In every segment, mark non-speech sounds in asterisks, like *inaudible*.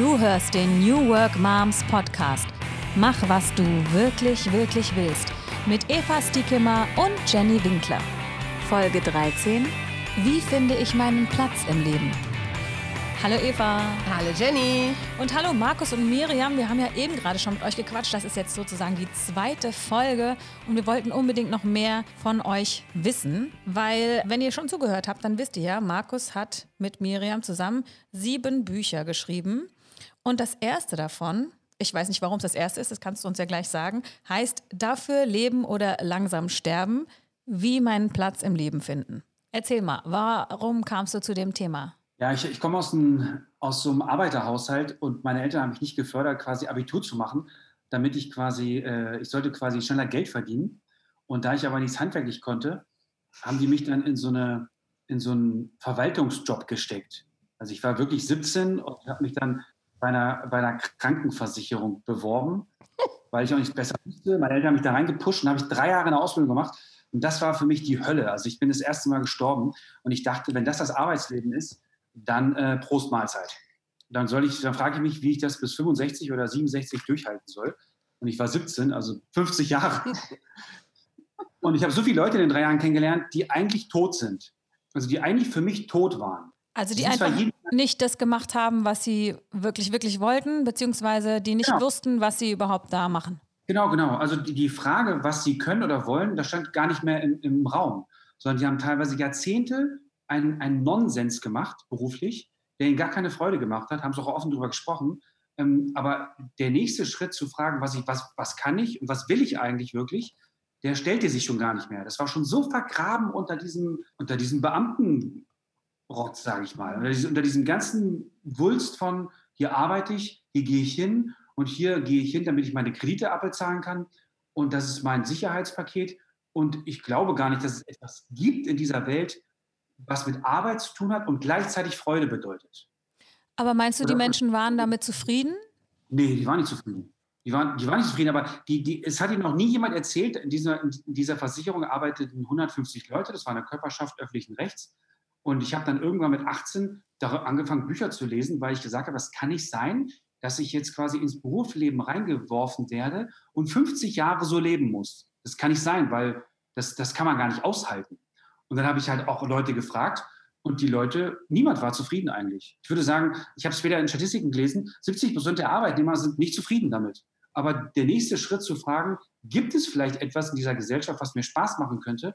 Du hörst den New Work Moms Podcast. Mach, was du wirklich, wirklich willst. Mit Eva Stiekemmer und Jenny Winkler. Folge 13. Wie finde ich meinen Platz im Leben? Hallo Eva. Hallo Jenny. Und hallo Markus und Miriam. Wir haben ja eben gerade schon mit euch gequatscht. Das ist jetzt sozusagen die zweite Folge und wir wollten unbedingt noch mehr von euch wissen, weil wenn ihr schon zugehört habt, dann wisst ihr ja, Markus hat mit Miriam zusammen sieben Bücher geschrieben und das erste davon, ich weiß nicht, warum es das erste ist, das kannst du uns ja gleich sagen, heißt Dafür leben oder langsam sterben, wie meinen Platz im Leben finden. Erzähl mal, warum kamst du zu dem Thema? Ja, ich, ich komme aus, ein, aus so einem Arbeiterhaushalt und meine Eltern haben mich nicht gefördert, quasi Abitur zu machen, damit ich quasi, äh, ich sollte quasi schneller Geld verdienen. Und da ich aber nichts handwerklich konnte, haben die mich dann in so, eine, in so einen Verwaltungsjob gesteckt. Also ich war wirklich 17 und habe mich dann bei einer, bei einer Krankenversicherung beworben, weil ich auch nichts besser wusste. Meine Eltern haben mich da reingepusht und habe ich drei Jahre eine Ausbildung gemacht. Und das war für mich die Hölle. Also ich bin das erste Mal gestorben und ich dachte, wenn das das Arbeitsleben ist, dann äh, Prost Mahlzeit. Dann soll ich, dann frage ich mich, wie ich das bis 65 oder 67 durchhalten soll. Und ich war 17, also 50 Jahre. *laughs* Und ich habe so viele Leute in den drei Jahren kennengelernt, die eigentlich tot sind. Also die eigentlich für mich tot waren. Also die, die einfach nicht das gemacht haben, was sie wirklich, wirklich wollten, beziehungsweise die nicht genau. wussten, was sie überhaupt da machen. Genau, genau. Also die, die Frage, was sie können oder wollen, das stand gar nicht mehr im, im Raum, sondern die haben teilweise Jahrzehnte einen, einen Nonsens gemacht, beruflich, der ihnen gar keine Freude gemacht hat, haben sie auch offen darüber gesprochen. Ähm, aber der nächste Schritt zu fragen, was, ich, was, was kann ich und was will ich eigentlich wirklich, der stellte sich schon gar nicht mehr. Das war schon so vergraben unter diesem, unter diesem Beamtenrotz, sage ich mal, unter, unter diesem ganzen Wulst von, hier arbeite ich, hier gehe ich hin und hier gehe ich hin, damit ich meine Kredite abbezahlen kann. Und das ist mein Sicherheitspaket. Und ich glaube gar nicht, dass es etwas gibt in dieser Welt, was mit Arbeit zu tun hat und gleichzeitig Freude bedeutet. Aber meinst du, die Menschen waren damit zufrieden? Nee, die waren nicht zufrieden. Die waren, die waren nicht zufrieden, aber die, die, es hat ihnen noch nie jemand erzählt, in dieser, in dieser Versicherung arbeiteten 150 Leute, das war eine Körperschaft öffentlichen Rechts. Und ich habe dann irgendwann mit 18 angefangen, Bücher zu lesen, weil ich gesagt habe, das kann nicht sein, dass ich jetzt quasi ins Berufsleben reingeworfen werde und 50 Jahre so leben muss. Das kann nicht sein, weil das, das kann man gar nicht aushalten. Und dann habe ich halt auch Leute gefragt und die Leute, niemand war zufrieden eigentlich. Ich würde sagen, ich habe es wieder in Statistiken gelesen, 70 Prozent der Arbeitnehmer sind nicht zufrieden damit. Aber der nächste Schritt zu fragen, gibt es vielleicht etwas in dieser Gesellschaft, was mir Spaß machen könnte?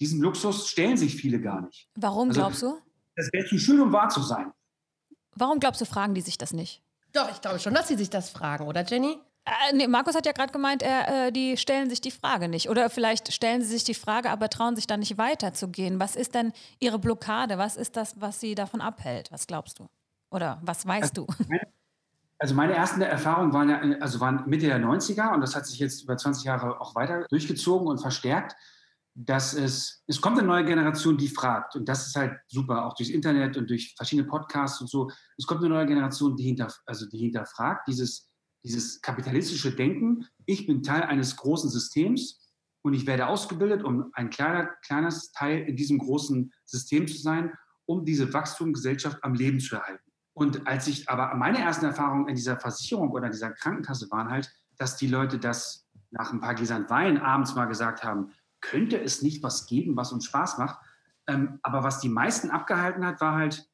Diesen Luxus stellen sich viele gar nicht. Warum also, glaubst du? Das wäre zu schön, um wahr zu sein. Warum glaubst du, fragen die sich das nicht? Doch, ich glaube schon, dass sie sich das fragen, oder Jenny? Äh, nee, Markus hat ja gerade gemeint, er, äh, die stellen sich die Frage nicht. Oder vielleicht stellen sie sich die Frage, aber trauen sich dann nicht weiterzugehen. Was ist denn ihre Blockade? Was ist das, was sie davon abhält? Was glaubst du? Oder was weißt also, du? Meine, also meine ersten Erfahrungen waren, ja, also waren Mitte der 90er und das hat sich jetzt über 20 Jahre auch weiter durchgezogen und verstärkt, dass es, es kommt eine neue Generation, die fragt. Und das ist halt super, auch durchs Internet und durch verschiedene Podcasts und so. Es kommt eine neue Generation, die, hinter, also die hinterfragt, dieses dieses kapitalistische Denken, ich bin Teil eines großen Systems und ich werde ausgebildet, um ein kleiner, kleines Teil in diesem großen System zu sein, um diese Wachstumsgesellschaft am Leben zu erhalten. Und als ich aber meine ersten Erfahrungen in dieser Versicherung oder dieser Krankenkasse waren halt, dass die Leute das nach ein paar Gläsern Wein abends mal gesagt haben, könnte es nicht was geben, was uns Spaß macht. Ähm, aber was die meisten abgehalten hat, war halt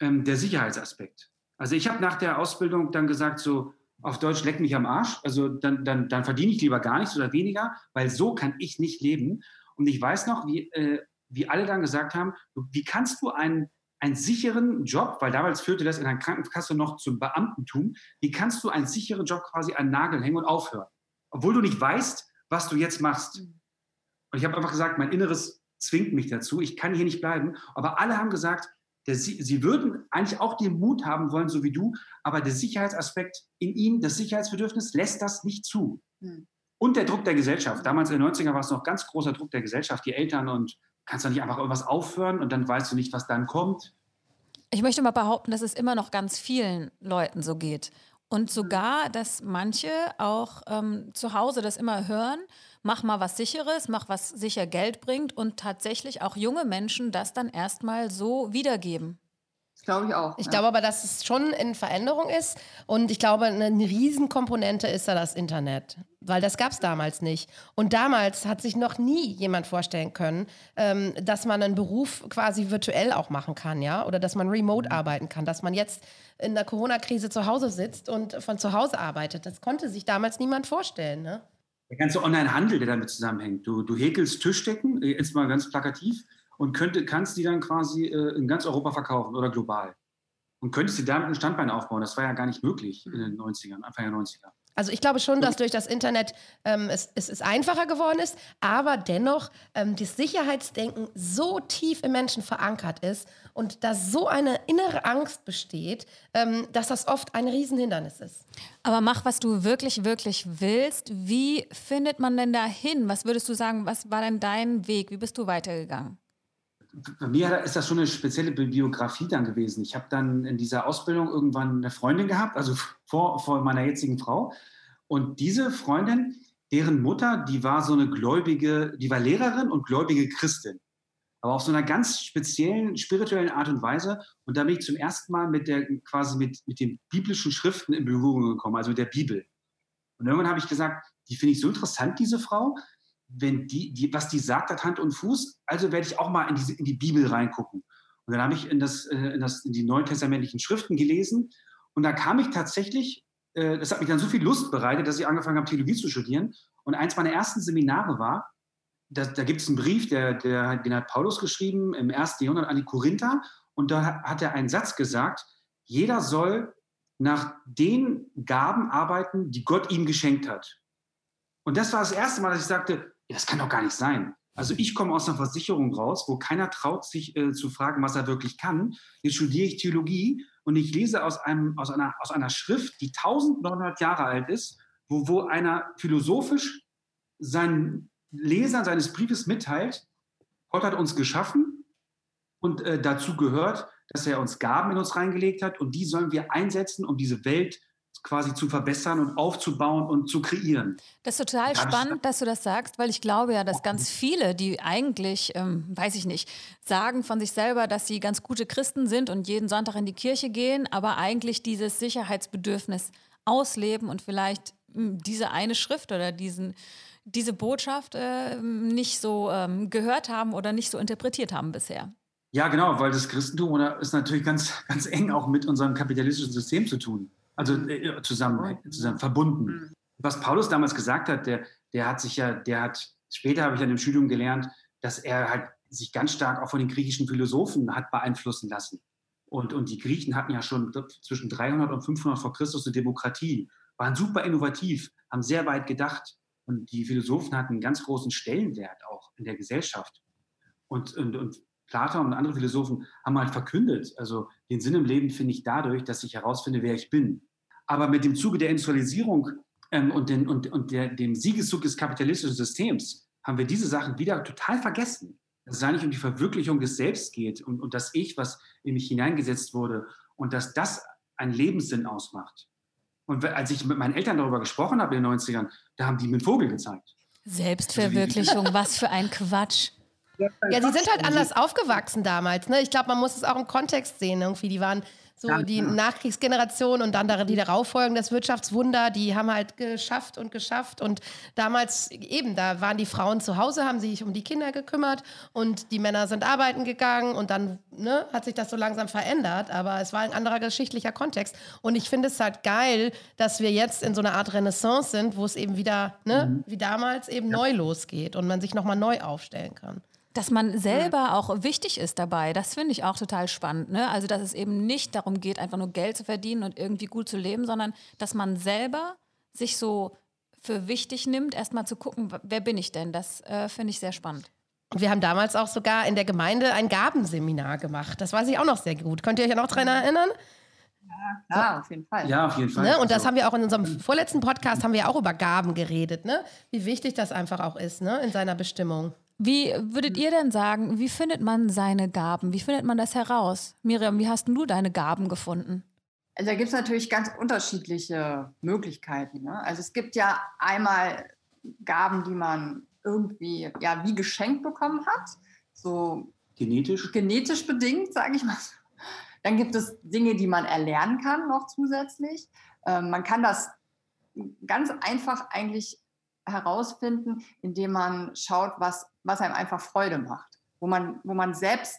ähm, der Sicherheitsaspekt. Also ich habe nach der Ausbildung dann gesagt, so, auf Deutsch leck mich am Arsch. Also dann, dann, dann verdiene ich lieber gar nichts oder weniger, weil so kann ich nicht leben. Und ich weiß noch, wie, äh, wie alle dann gesagt haben, wie kannst du einen, einen sicheren Job, weil damals führte das in der Krankenkasse noch zum Beamtentum, wie kannst du einen sicheren Job quasi an Nagel hängen und aufhören? Obwohl du nicht weißt, was du jetzt machst. Und ich habe einfach gesagt, mein Inneres zwingt mich dazu, ich kann hier nicht bleiben. Aber alle haben gesagt, der, sie würden eigentlich auch den Mut haben wollen, so wie du, aber der Sicherheitsaspekt in ihnen, das Sicherheitsbedürfnis lässt das nicht zu. Hm. Und der Druck der Gesellschaft. Damals in den 90er war es noch ganz großer Druck der Gesellschaft, die Eltern und kannst du nicht einfach irgendwas aufhören und dann weißt du nicht, was dann kommt. Ich möchte mal behaupten, dass es immer noch ganz vielen Leuten so geht. Und sogar, dass manche auch ähm, zu Hause das immer hören mach mal was Sicheres, mach was sicher Geld bringt und tatsächlich auch junge Menschen das dann erstmal so wiedergeben. glaube ich auch. Ich ja. glaube aber, dass es schon in Veränderung ist. Und ich glaube, eine Riesenkomponente ist da das Internet. Weil das gab es damals nicht. Und damals hat sich noch nie jemand vorstellen können, ähm, dass man einen Beruf quasi virtuell auch machen kann, ja? Oder dass man remote Mhm. arbeiten kann, dass man jetzt in der Corona-Krise zu Hause sitzt und von zu Hause arbeitet. Das konnte sich damals niemand vorstellen, ne? Der ganze Online-Handel, der damit zusammenhängt. Du, du häkelst Tischdecken, äh, jetzt mal ganz plakativ, und könnte, kannst die dann quasi äh, in ganz Europa verkaufen oder global. Und könntest dir damit ein Standbein aufbauen. Das war ja gar nicht möglich in den 90ern, Anfang der 90er. Also ich glaube schon, dass durch das Internet ähm, es, es, es einfacher geworden ist, aber dennoch ähm, das Sicherheitsdenken so tief im Menschen verankert ist und da so eine innere Angst besteht, ähm, dass das oft ein Riesenhindernis ist. Aber mach, was du wirklich, wirklich willst. Wie findet man denn da hin? Was würdest du sagen, was war denn dein Weg? Wie bist du weitergegangen? Bei mir ist das schon eine spezielle Biografie dann gewesen. Ich habe dann in dieser Ausbildung irgendwann eine Freundin gehabt, also vor, vor meiner jetzigen Frau. Und diese Freundin, deren Mutter, die war so eine gläubige, die war Lehrerin und gläubige Christin. Aber auf so einer ganz speziellen, spirituellen Art und Weise. Und da bin ich zum ersten Mal mit der, quasi mit, mit den biblischen Schriften in Berührung gekommen, also mit der Bibel. Und irgendwann habe ich gesagt, die finde ich so interessant, diese Frau wenn die, die, was die sagt, hat Hand und Fuß, also werde ich auch mal in, diese, in die Bibel reingucken. Und dann habe ich in, das, äh, in, das, in die neutestamentlichen Schriften gelesen und da kam ich tatsächlich, äh, das hat mich dann so viel Lust bereitet, dass ich angefangen habe, Theologie zu studieren. Und eins meiner ersten Seminare war, da, da gibt es einen Brief, der, der, den hat Paulus geschrieben im ersten Jahrhundert an die Korinther. Und da hat er einen Satz gesagt, jeder soll nach den Gaben arbeiten, die Gott ihm geschenkt hat. Und das war das erste Mal, dass ich sagte, das kann doch gar nicht sein. Also ich komme aus einer Versicherung raus, wo keiner traut, sich äh, zu fragen, was er wirklich kann. Jetzt studiere ich Theologie und ich lese aus, einem, aus, einer, aus einer Schrift, die 1900 Jahre alt ist, wo, wo einer philosophisch seinen Lesern seines Briefes mitteilt, Gott hat uns geschaffen und äh, dazu gehört, dass er uns Gaben in uns reingelegt hat und die sollen wir einsetzen, um diese Welt quasi zu verbessern und aufzubauen und zu kreieren. Das ist total spannend, dass du das sagst, weil ich glaube ja, dass ganz viele, die eigentlich, ähm, weiß ich nicht, sagen von sich selber, dass sie ganz gute Christen sind und jeden Sonntag in die Kirche gehen, aber eigentlich dieses Sicherheitsbedürfnis ausleben und vielleicht mh, diese eine Schrift oder diesen, diese Botschaft äh, nicht so ähm, gehört haben oder nicht so interpretiert haben bisher. Ja, genau, weil das Christentum ist natürlich ganz, *laughs* ganz eng auch mit unserem kapitalistischen System zu tun also äh, zusammen, zusammen verbunden. Mhm. Was Paulus damals gesagt hat, der, der hat sich ja, der hat, später habe ich an dem Studium gelernt, dass er halt sich ganz stark auch von den griechischen Philosophen hat beeinflussen lassen. Und, und die Griechen hatten ja schon zwischen 300 und 500 vor Christus eine Demokratie, waren super innovativ, haben sehr weit gedacht. Und die Philosophen hatten einen ganz großen Stellenwert auch in der Gesellschaft. Und, und, und Platon und andere Philosophen haben halt verkündet, also den Sinn im Leben finde ich dadurch, dass ich herausfinde, wer ich bin. Aber mit dem Zuge der Industrialisierung ähm, und, den, und, und der, dem Siegeszug des kapitalistischen Systems haben wir diese Sachen wieder total vergessen. Dass es eigentlich um die Verwirklichung des Selbst geht und, und das Ich, was in mich hineingesetzt wurde und dass das einen Lebenssinn ausmacht. Und als ich mit meinen Eltern darüber gesprochen habe in den 90ern, da haben die mir einen Vogel gezeigt. Selbstverwirklichung, was für ein Quatsch. Ja, die sind halt anders aufgewachsen damals. Ne? Ich glaube, man muss es auch im Kontext sehen. Irgendwie, die waren so ja, die ja. Nachkriegsgeneration und dann die darauf folgen, das Wirtschaftswunder, die haben halt geschafft und geschafft. Und damals eben, da waren die Frauen zu Hause, haben sich um die Kinder gekümmert und die Männer sind arbeiten gegangen und dann ne, hat sich das so langsam verändert. Aber es war ein anderer geschichtlicher Kontext. Und ich finde es halt geil, dass wir jetzt in so einer Art Renaissance sind, wo es eben wieder, ne, mhm. wie damals, eben ja. neu losgeht und man sich nochmal neu aufstellen kann. Dass man selber auch wichtig ist dabei, das finde ich auch total spannend. Ne? Also, dass es eben nicht darum geht, einfach nur Geld zu verdienen und irgendwie gut zu leben, sondern dass man selber sich so für wichtig nimmt, erstmal zu gucken, wer bin ich denn? Das äh, finde ich sehr spannend. Und wir haben damals auch sogar in der Gemeinde ein Gabenseminar gemacht. Das weiß ich auch noch sehr gut. Könnt ihr euch noch daran erinnern? Ja, ja, auf jeden Fall. Ja, auf jeden Fall. Ne? Und das also haben wir auch in unserem vorletzten Podcast haben wir auch über Gaben geredet, ne? Wie wichtig das einfach auch ist, ne? In seiner Bestimmung. Wie würdet ihr denn sagen, wie findet man seine Gaben? Wie findet man das heraus? Miriam, wie hast du deine Gaben gefunden? Also da gibt es natürlich ganz unterschiedliche Möglichkeiten. Ne? Also es gibt ja einmal Gaben, die man irgendwie ja wie geschenkt bekommen hat, so genetisch, genetisch bedingt, sage ich mal. Dann gibt es Dinge, die man erlernen kann noch zusätzlich. Ähm, man kann das ganz einfach eigentlich herausfinden, indem man schaut, was, was einem einfach Freude macht, wo man, wo man selbst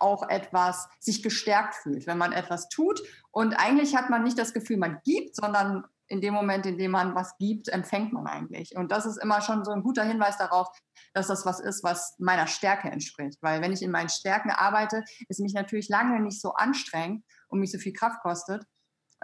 auch etwas sich gestärkt fühlt, wenn man etwas tut. Und eigentlich hat man nicht das Gefühl, man gibt, sondern in dem Moment, in dem man was gibt, empfängt man eigentlich. Und das ist immer schon so ein guter Hinweis darauf, dass das was ist, was meiner Stärke entspricht. Weil wenn ich in meinen Stärken arbeite, ist mich natürlich lange nicht so anstrengend und mich so viel Kraft kostet,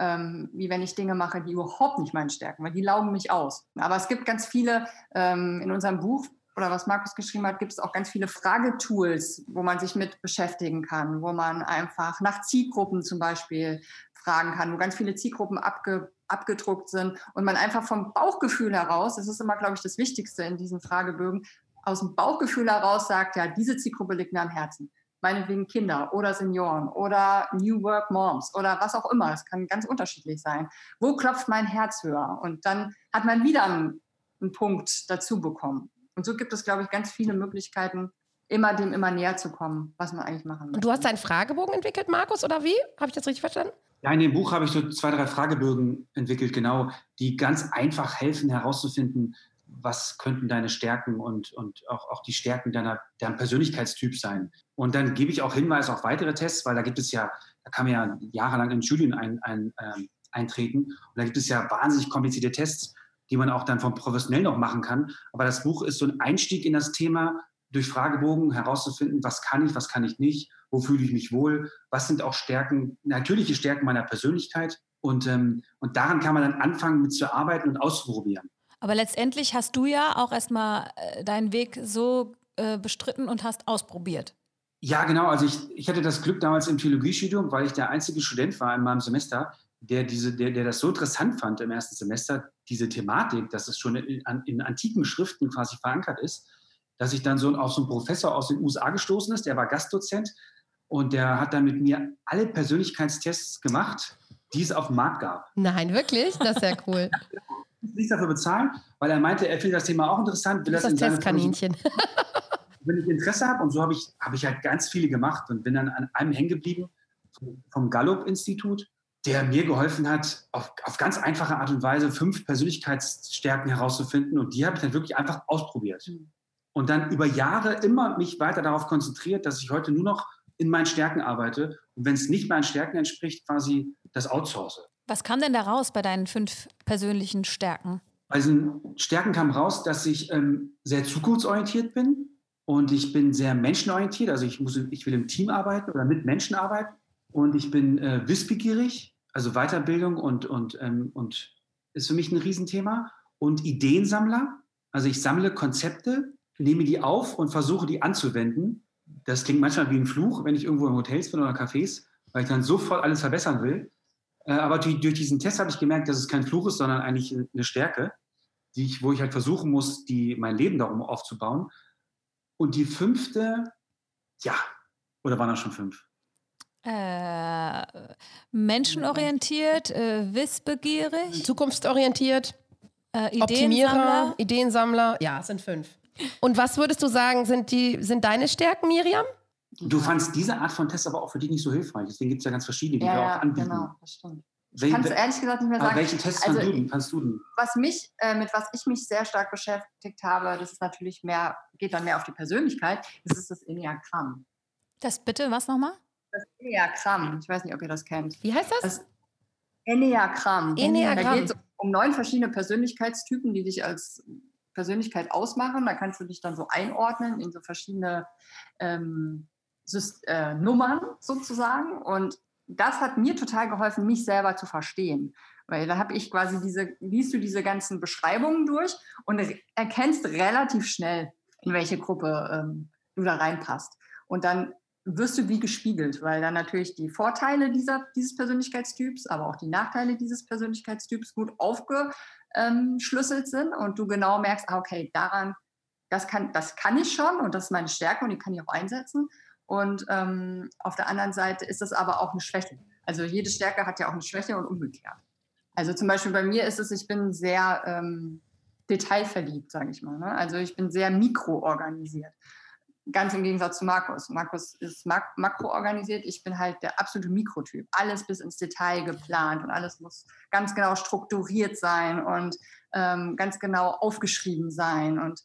ähm, wie wenn ich Dinge mache, die überhaupt nicht meinen Stärken, weil die laugen mich aus. Aber es gibt ganz viele ähm, in unserem Buch oder was Markus geschrieben hat, gibt es auch ganz viele Fragetools, wo man sich mit beschäftigen kann, wo man einfach nach Zielgruppen zum Beispiel fragen kann, wo ganz viele Zielgruppen abge, abgedruckt sind und man einfach vom Bauchgefühl heraus, das ist immer, glaube ich, das Wichtigste in diesen Fragebögen, aus dem Bauchgefühl heraus sagt, ja, diese Zielgruppe liegt mir am Herzen. Meinetwegen Kinder oder Senioren oder New Work Moms oder was auch immer. Es kann ganz unterschiedlich sein. Wo klopft mein Herz höher? Und dann hat man wieder einen, einen Punkt dazu bekommen. Und so gibt es, glaube ich, ganz viele Möglichkeiten, immer dem immer näher zu kommen, was man eigentlich machen möchte. Und du hast einen Fragebogen entwickelt, Markus, oder wie? Habe ich das richtig verstanden? Ja, in dem Buch habe ich so zwei, drei Fragebögen entwickelt, genau, die ganz einfach helfen herauszufinden, was könnten deine Stärken und, und auch, auch die Stärken deiner, deinem Persönlichkeitstyp sein. Und dann gebe ich auch Hinweise auf weitere Tests, weil da gibt es ja, da kann man ja jahrelang in Studien ein, ein, ähm, eintreten. Und da gibt es ja wahnsinnig komplizierte Tests, die man auch dann vom Professionell noch machen kann. Aber das Buch ist so ein Einstieg in das Thema, durch Fragebogen herauszufinden, was kann ich, was kann ich nicht, wo fühle ich mich wohl, was sind auch Stärken, natürliche Stärken meiner Persönlichkeit. Und, ähm, und daran kann man dann anfangen, mit zu arbeiten und auszuprobieren. Aber letztendlich hast du ja auch erstmal äh, deinen Weg so äh, bestritten und hast ausprobiert. Ja, genau. Also ich, ich hatte das Glück damals im Theologiestudium, weil ich der einzige Student war in meinem Semester, der, diese, der, der das so interessant fand im ersten Semester, diese Thematik, dass es schon in, in antiken Schriften quasi verankert ist, dass ich dann so auf so einen Professor aus den USA gestoßen ist, der war Gastdozent und der hat dann mit mir alle Persönlichkeitstests gemacht, die es auf dem Markt gab. Nein, wirklich? Das ist ja cool. *laughs* Nichts dafür bezahlen, weil er meinte, er findet das Thema auch interessant. Will das, das Testkaninchen. *laughs* Wenn ich Interesse habe, und so habe ich, hab ich halt ganz viele gemacht und bin dann an einem hängen geblieben, vom Gallup-Institut, der mir geholfen hat, auf, auf ganz einfache Art und Weise fünf Persönlichkeitsstärken herauszufinden. Und die habe ich dann wirklich einfach ausprobiert. Mhm. Und dann über Jahre immer mich weiter darauf konzentriert, dass ich heute nur noch in meinen Stärken arbeite und wenn es nicht meinen Stärken entspricht, quasi das outsource. Was kam denn da raus bei deinen fünf persönlichen Stärken? Bei diesen Stärken kam raus, dass ich ähm, sehr zukunftsorientiert bin und ich bin sehr menschenorientiert. Also ich, muss, ich will im Team arbeiten oder mit Menschen arbeiten und ich bin äh, wissbegierig, also Weiterbildung und, und, ähm, und ist für mich ein Riesenthema und Ideensammler. Also ich sammle Konzepte, nehme die auf und versuche die anzuwenden das klingt manchmal wie ein Fluch, wenn ich irgendwo in Hotels bin oder Cafés, weil ich dann sofort alles verbessern will. Äh, aber durch, durch diesen Test habe ich gemerkt, dass es kein Fluch ist, sondern eigentlich eine Stärke, die ich, wo ich halt versuchen muss, die, mein Leben darum aufzubauen. Und die fünfte, ja, oder waren das schon fünf? Äh, menschenorientiert, äh, wissbegierig. Zukunftsorientiert. Äh, Ideensammler. Optimierer, Ideensammler. Ja, es sind fünf. Und was würdest du sagen, sind, die, sind deine Stärken, Miriam? Du fandst diese Art von Test aber auch für dich nicht so hilfreich. Deswegen gibt es ja ganz verschiedene, die ja, wir auch anbieten. Genau, das stimmt. Ich kann es ehrlich gesagt nicht mehr sagen. welchen Test also, du, fandst du denn? Was mich, äh, mit was ich mich sehr stark beschäftigt habe, das ist natürlich mehr, geht dann mehr auf die Persönlichkeit, das ist das Enneagramm. Das bitte, was nochmal? Das Enneagramm. Ich weiß nicht, ob ihr das kennt. Wie heißt das? das Enneagramm. Enneagramm. Da geht es um neun verschiedene Persönlichkeitstypen, die dich als Persönlichkeit ausmachen. Da kannst du dich dann so einordnen in so verschiedene ähm, äh, Nummern sozusagen. Und das hat mir total geholfen, mich selber zu verstehen. Weil da habe ich quasi diese, liest du diese ganzen Beschreibungen durch und erkennst relativ schnell, in welche Gruppe ähm, du da reinpasst. Und dann wirst du wie gespiegelt, weil dann natürlich die Vorteile dieser, dieses Persönlichkeitstyps, aber auch die Nachteile dieses Persönlichkeitstyps gut aufgeschlüsselt sind und du genau merkst, ah, okay, daran, das kann, das kann ich schon und das ist meine Stärke und die kann ich auch einsetzen. Und ähm, auf der anderen Seite ist das aber auch eine Schwäche. Also jede Stärke hat ja auch eine Schwäche und umgekehrt. Also zum Beispiel bei mir ist es, ich bin sehr ähm, detailverliebt, sage ich mal. Ne? Also ich bin sehr mikroorganisiert Ganz im Gegensatz zu Markus. Markus ist mak makro organisiert, ich bin halt der absolute Mikrotyp. Alles bis ins Detail geplant und alles muss ganz genau strukturiert sein und ähm, ganz genau aufgeschrieben sein. Und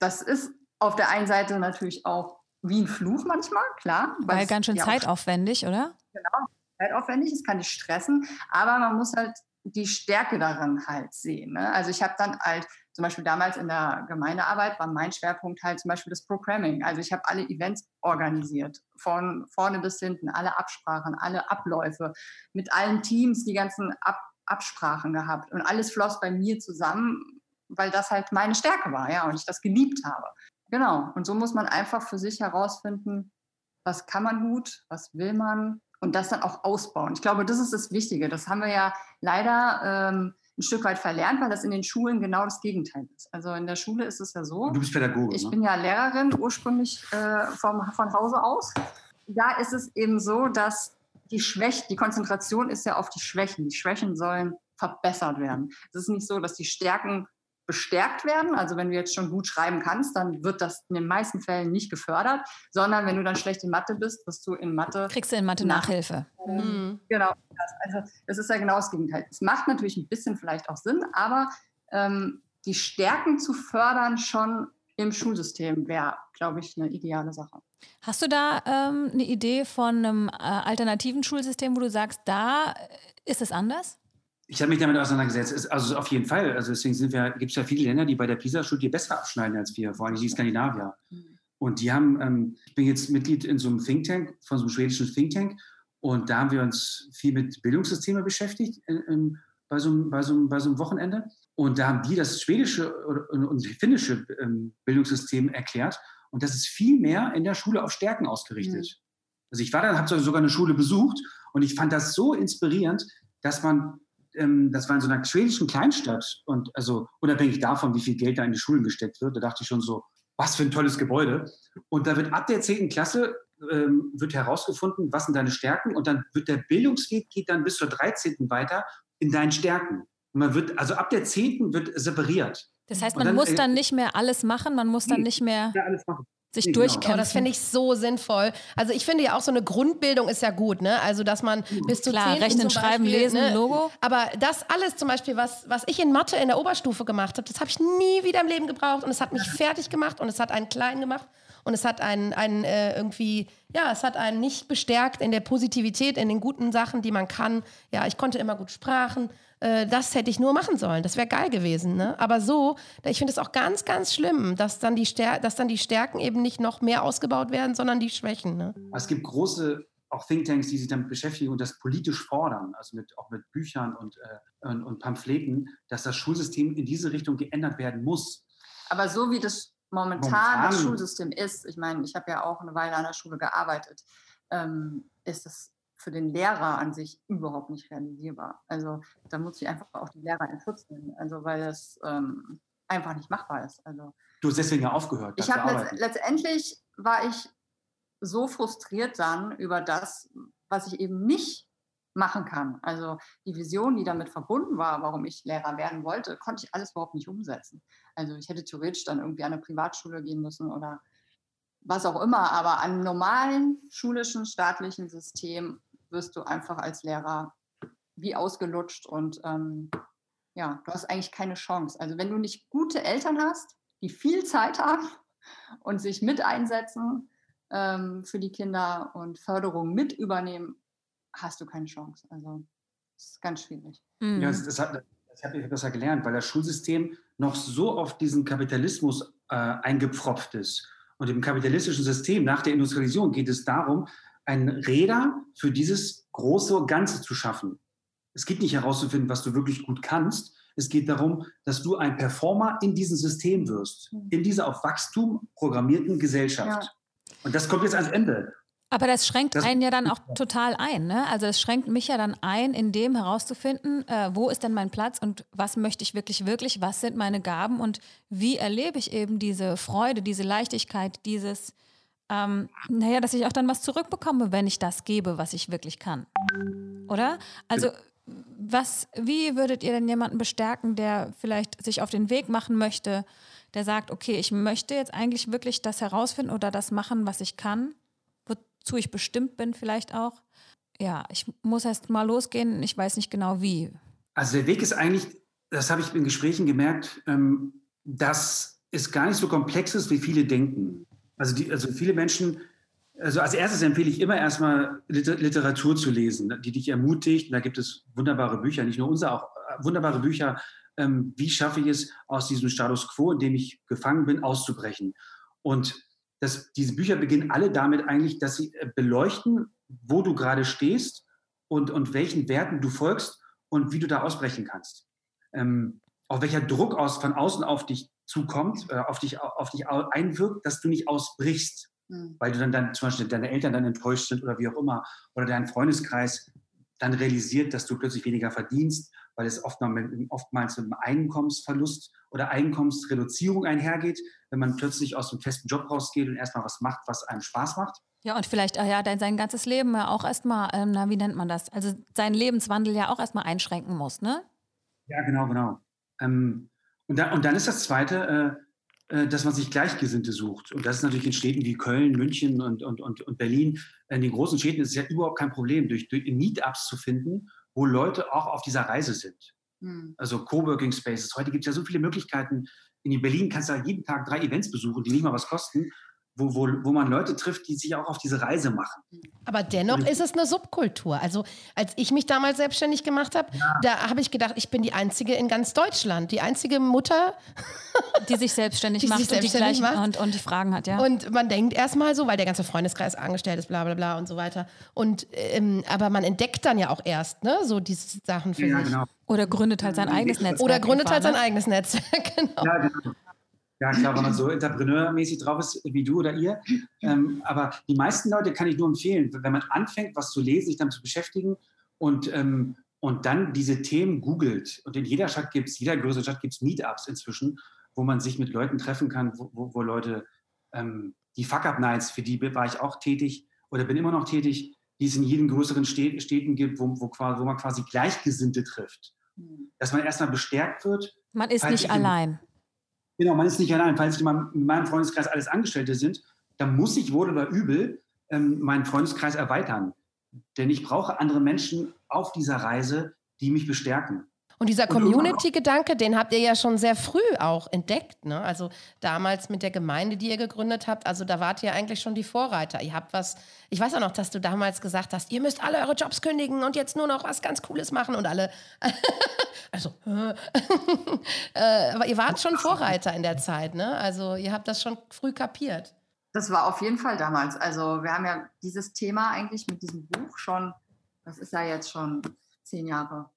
das ist auf der einen Seite natürlich auch wie ein Fluch manchmal, klar. Weil, ganz schön ja zeitaufwendig, oder? Genau, zeitaufwendig, es kann dich stressen, aber man muss halt die Stärke daran halt sehen. Ne? Also ich habe dann halt zum Beispiel damals in der Gemeindearbeit war mein Schwerpunkt halt zum Beispiel das Programming. Also ich habe alle Events organisiert, von vorne bis hinten, alle Absprachen, alle Abläufe, mit allen Teams die ganzen Ab Absprachen gehabt und alles floss bei mir zusammen, weil das halt meine Stärke war, ja, und ich das geliebt habe. Genau. Und so muss man einfach für sich herausfinden, was kann man gut, was will man und das dann auch ausbauen. Ich glaube, das ist das Wichtige. Das haben wir ja leider ähm, ein Stück weit verlernt, weil das in den Schulen genau das Gegenteil ist. Also in der Schule ist es ja so. Du bist Pädagoge. Ich ne? bin ja Lehrerin ursprünglich äh, vom, von Hause aus. Da ist es eben so, dass die Schwäche, die Konzentration ist ja auf die Schwächen. Die Schwächen sollen verbessert werden. Es ist nicht so, dass die Stärken bestärkt werden. Also wenn du jetzt schon gut schreiben kannst, dann wird das in den meisten Fällen nicht gefördert, sondern wenn du dann schlecht in Mathe bist, wirst du in Mathe. Kriegst du in Mathe Nachhilfe. Mhm. Genau. Also das ist ja genau das Gegenteil. Es macht natürlich ein bisschen vielleicht auch Sinn, aber ähm, die Stärken zu fördern schon im Schulsystem wäre, glaube ich, eine ideale Sache. Hast du da ähm, eine Idee von einem äh, alternativen Schulsystem, wo du sagst, da ist es anders? Ich habe mich damit auseinandergesetzt. Also auf jeden Fall. Also deswegen gibt es ja viele Länder, die bei der PISA-Studie besser abschneiden als wir, vor allem die Skandinavier. Mhm. Und die haben, ähm, ich bin jetzt Mitglied in so einem Think Tank, von so einem schwedischen Think Tank. Und da haben wir uns viel mit Bildungssystemen beschäftigt in, in, bei, so einem, bei, so einem, bei so einem Wochenende. Und da haben die das schwedische und finnische ähm, Bildungssystem erklärt. Und das ist viel mehr in der Schule auf Stärken ausgerichtet. Mhm. Also ich war da, habe sogar eine Schule besucht und ich fand das so inspirierend, dass man ähm, das war in so einer schwedischen Kleinstadt und also unabhängig davon, wie viel Geld da in die Schulen gesteckt wird, da dachte ich schon so, was für ein tolles Gebäude. Und da wird ab der 10. Klasse ähm, wird herausgefunden, was sind deine Stärken und dann wird der Bildungsweg geht dann bis zur 13. weiter in deinen Stärken. Und man wird, also ab der 10. wird separiert. Das heißt, man dann, muss äh, dann nicht mehr alles machen, man muss dann nicht mehr. Ja, alles machen sich nee, durchkämpfen. Genau. Oh, das finde ich so sinnvoll. Also ich finde ja auch so eine Grundbildung ist ja gut, ne? Also dass man mhm. bis zu Klar, rechnen, schreiben, Beispiel, lesen, ne? Logo. Aber das alles zum Beispiel, was, was ich in Mathe in der Oberstufe gemacht habe, das habe ich nie wieder im Leben gebraucht und es hat mich fertig gemacht und es hat einen kleinen gemacht und es hat einen, einen äh, irgendwie, ja, es hat einen nicht bestärkt in der Positivität, in den guten Sachen, die man kann. Ja, ich konnte immer gut Sprachen äh, das hätte ich nur machen sollen. Das wäre geil gewesen. Ne? Aber so, ich finde es auch ganz, ganz schlimm, dass dann, die dass dann die Stärken eben nicht noch mehr ausgebaut werden, sondern die Schwächen. Ne? Es gibt große auch Thinktanks, die sich damit beschäftigen und das politisch fordern, also mit, auch mit Büchern und, äh, und, und Pamphleten, dass das Schulsystem in diese Richtung geändert werden muss. Aber so wie das momentan, momentan das Schulsystem ist, ich meine, ich habe ja auch eine Weile an der Schule gearbeitet, ähm, ist es für den Lehrer an sich überhaupt nicht realisierbar. Also da muss ich einfach auch die Lehrer in Schutz nehmen, also weil es ähm, einfach nicht machbar ist. Also, du hast deswegen ja aufgehört. Ich habe letzt, letztendlich war ich so frustriert dann über das, was ich eben nicht machen kann. Also die Vision, die damit verbunden war, warum ich Lehrer werden wollte, konnte ich alles überhaupt nicht umsetzen. Also ich hätte theoretisch dann irgendwie an eine Privatschule gehen müssen oder was auch immer, aber an normalen schulischen, staatlichen System wirst du einfach als Lehrer wie ausgelutscht und ähm, ja, du hast eigentlich keine Chance. Also wenn du nicht gute Eltern hast, die viel Zeit haben *laughs* und sich mit einsetzen ähm, für die Kinder und Förderung mit übernehmen, hast du keine Chance. Also das ist ganz schwierig. Mhm. Ja, das, das, hat, das habe ich besser gelernt, weil das Schulsystem noch so auf diesen Kapitalismus äh, eingepfropft ist. Und im kapitalistischen System nach der Industrialisierung geht es darum, ein Räder für dieses große Ganze zu schaffen. Es geht nicht herauszufinden, was du wirklich gut kannst. Es geht darum, dass du ein Performer in diesem System wirst, hm. in dieser auf Wachstum programmierten Gesellschaft. Ja. Und das kommt jetzt ans Ende. Aber das schränkt das einen ja dann *laughs* auch total ein. Ne? Also es schränkt mich ja dann ein, in dem herauszufinden, äh, wo ist denn mein Platz und was möchte ich wirklich, wirklich, was sind meine Gaben und wie erlebe ich eben diese Freude, diese Leichtigkeit, dieses, ähm, naja, dass ich auch dann was zurückbekomme, wenn ich das gebe, was ich wirklich kann. Oder? Also, was, wie würdet ihr denn jemanden bestärken, der vielleicht sich auf den Weg machen möchte, der sagt, okay, ich möchte jetzt eigentlich wirklich das herausfinden oder das machen, was ich kann, wozu ich bestimmt bin vielleicht auch. Ja, ich muss erst mal losgehen, ich weiß nicht genau wie. Also der Weg ist eigentlich, das habe ich in Gesprächen gemerkt, ähm, dass es gar nicht so komplex ist, wie viele denken. Also, die, also viele Menschen, also als erstes empfehle ich immer erstmal Literatur zu lesen, die dich ermutigt. Und da gibt es wunderbare Bücher, nicht nur unser, auch äh, wunderbare Bücher. Ähm, wie schaffe ich es, aus diesem Status quo, in dem ich gefangen bin, auszubrechen? Und das, diese Bücher beginnen alle damit eigentlich, dass sie äh, beleuchten, wo du gerade stehst und, und welchen Werten du folgst und wie du da ausbrechen kannst. Ähm, auch welcher Druck aus, von außen auf dich zukommt, äh, auf, dich, auf dich einwirkt, dass du nicht ausbrichst, mhm. weil du dann, dann zum Beispiel deine Eltern dann enttäuscht sind oder wie auch immer, oder dein Freundeskreis dann realisiert, dass du plötzlich weniger verdienst, weil es oftmals mit, oftmals mit einem Einkommensverlust oder Einkommensreduzierung einhergeht, wenn man plötzlich aus dem festen Job rausgeht und erstmal was macht, was einem Spaß macht. Ja, und vielleicht ja, sein ganzes Leben ja auch erstmal, ähm, na, wie nennt man das? Also seinen Lebenswandel ja auch erstmal einschränken muss, ne? Ja, genau, genau. Ähm, und, da, und dann ist das Zweite, äh, äh, dass man sich Gleichgesinnte sucht. Und das ist natürlich in Städten wie Köln, München und, und, und, und Berlin. In den großen Städten ist es ja überhaupt kein Problem, durch, durch Meetups zu finden, wo Leute auch auf dieser Reise sind. Mhm. Also Coworking Spaces. Heute gibt es ja so viele Möglichkeiten. In Berlin kannst du ja jeden Tag drei Events besuchen, die nicht mal was kosten wo, wo, wo man Leute trifft, die sich auch auf diese Reise machen. Aber dennoch ist es eine Subkultur. Also als ich mich damals selbstständig gemacht habe, ja. da habe ich gedacht, ich bin die Einzige in ganz Deutschland, die einzige Mutter, *laughs* die sich selbstständig *laughs* die macht, sich selbstständig und, die macht. Und, und, die Fragen hat. Ja. Und man denkt erstmal so, weil der ganze Freundeskreis angestellt ist, bla bla bla und so weiter. Und, ähm, aber man entdeckt dann ja auch erst ne, so diese Sachen für ja, sich. Genau. Oder gründet halt sein eigenes Netzwerk. Oder gründet halt sein eigenes Netzwerk, *laughs* genau. Ja, genau. Ja, klar, wenn man so entrepreneurmäßig drauf ist wie du oder ihr. Ähm, aber die meisten Leute kann ich nur empfehlen, wenn man anfängt, was zu lesen, sich damit zu beschäftigen und, ähm, und dann diese Themen googelt. Und in jeder Stadt gibt es, jeder größeren Stadt gibt es Meetups inzwischen, wo man sich mit Leuten treffen kann, wo, wo, wo Leute, ähm, die Fuck-Up-Nights, für die war ich auch tätig oder bin immer noch tätig, die es in jedem größeren Städten gibt, wo, wo, wo man quasi Gleichgesinnte trifft. Hm. Dass man erstmal bestärkt wird. Man ist nicht allein. Genau, man ist nicht allein. Falls in meinem Freundeskreis alles Angestellte sind, dann muss ich wohl oder übel ähm, meinen Freundeskreis erweitern. Denn ich brauche andere Menschen auf dieser Reise, die mich bestärken. Und dieser Community-Gedanke, den habt ihr ja schon sehr früh auch entdeckt. Ne? Also damals mit der Gemeinde, die ihr gegründet habt, also da wart ihr eigentlich schon die Vorreiter. Ihr habt was, ich weiß auch noch, dass du damals gesagt hast, ihr müsst alle eure Jobs kündigen und jetzt nur noch was ganz Cooles machen und alle. *laughs* also, *laughs* äh, aber ihr wart schon Vorreiter in der Zeit, ne? Also ihr habt das schon früh kapiert. Das war auf jeden Fall damals. Also wir haben ja dieses Thema eigentlich mit diesem Buch schon, das ist ja jetzt schon zehn Jahre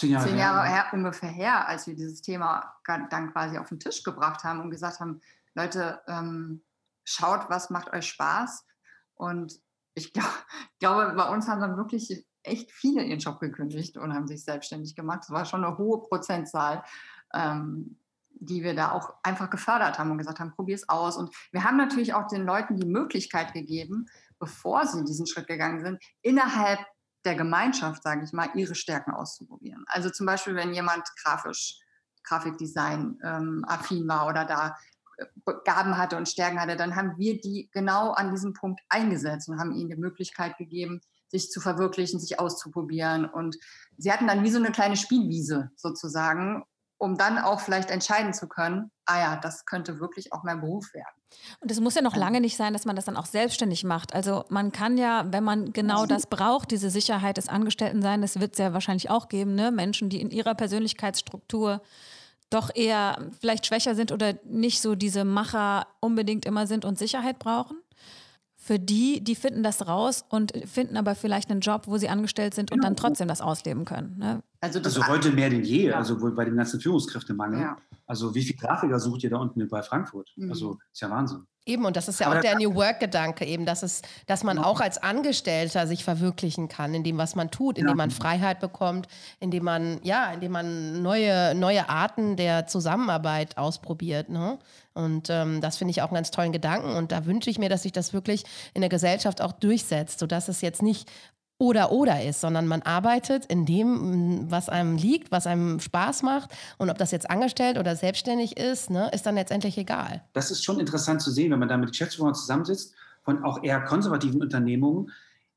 Zehn Jahre, zehn Jahre her, ungefähr her, als wir dieses Thema dann quasi auf den Tisch gebracht haben und gesagt haben, Leute, ähm, schaut, was macht euch Spaß. Und ich glaub, *laughs* glaube, bei uns haben dann wirklich echt viele ihren Job gekündigt und haben sich selbstständig gemacht. Das war schon eine hohe Prozentzahl, ähm, die wir da auch einfach gefördert haben und gesagt haben, probier es aus. Und wir haben natürlich auch den Leuten die Möglichkeit gegeben, bevor sie diesen Schritt gegangen sind, innerhalb der Gemeinschaft, sage ich mal, ihre Stärken auszuprobieren. Also zum Beispiel, wenn jemand grafisch, Grafikdesign ähm, affin war oder da äh, Gaben hatte und Stärken hatte, dann haben wir die genau an diesem Punkt eingesetzt und haben ihnen die Möglichkeit gegeben, sich zu verwirklichen, sich auszuprobieren. Und sie hatten dann wie so eine kleine Spielwiese sozusagen, um dann auch vielleicht entscheiden zu können, ah ja, das könnte wirklich auch mein Beruf werden. Und es muss ja noch lange nicht sein, dass man das dann auch selbstständig macht. Also man kann ja, wenn man genau das braucht, diese Sicherheit des Angestelltenseins, das wird es ja wahrscheinlich auch geben, ne? Menschen, die in ihrer Persönlichkeitsstruktur doch eher vielleicht schwächer sind oder nicht so diese Macher unbedingt immer sind und Sicherheit brauchen für die, die finden das raus und finden aber vielleicht einen Job, wo sie angestellt sind und dann genau. trotzdem das ausleben können. Ne? Also, also, heute mehr denn je, ja. also bei dem ganzen Führungskräftemangel. Ja. Also wie viele Grafiker sucht ihr da unten bei Frankfurt? Mhm. Also ist ja Wahnsinn. Eben, und das ist ja Aber auch der New Work-Gedanke, eben, dass, es, dass man auch als Angestellter sich verwirklichen kann, in dem, was man tut, indem man Freiheit bekommt, indem man, ja, indem man neue, neue Arten der Zusammenarbeit ausprobiert. Ne? Und ähm, das finde ich auch einen ganz tollen Gedanken. Und da wünsche ich mir, dass sich das wirklich in der Gesellschaft auch durchsetzt, sodass es jetzt nicht oder oder ist, sondern man arbeitet in dem, was einem liegt, was einem Spaß macht. Und ob das jetzt angestellt oder selbstständig ist, ne, ist dann letztendlich egal. Das ist schon interessant zu sehen, wenn man da mit Geschäftsführern zusammensitzt, von auch eher konservativen Unternehmungen,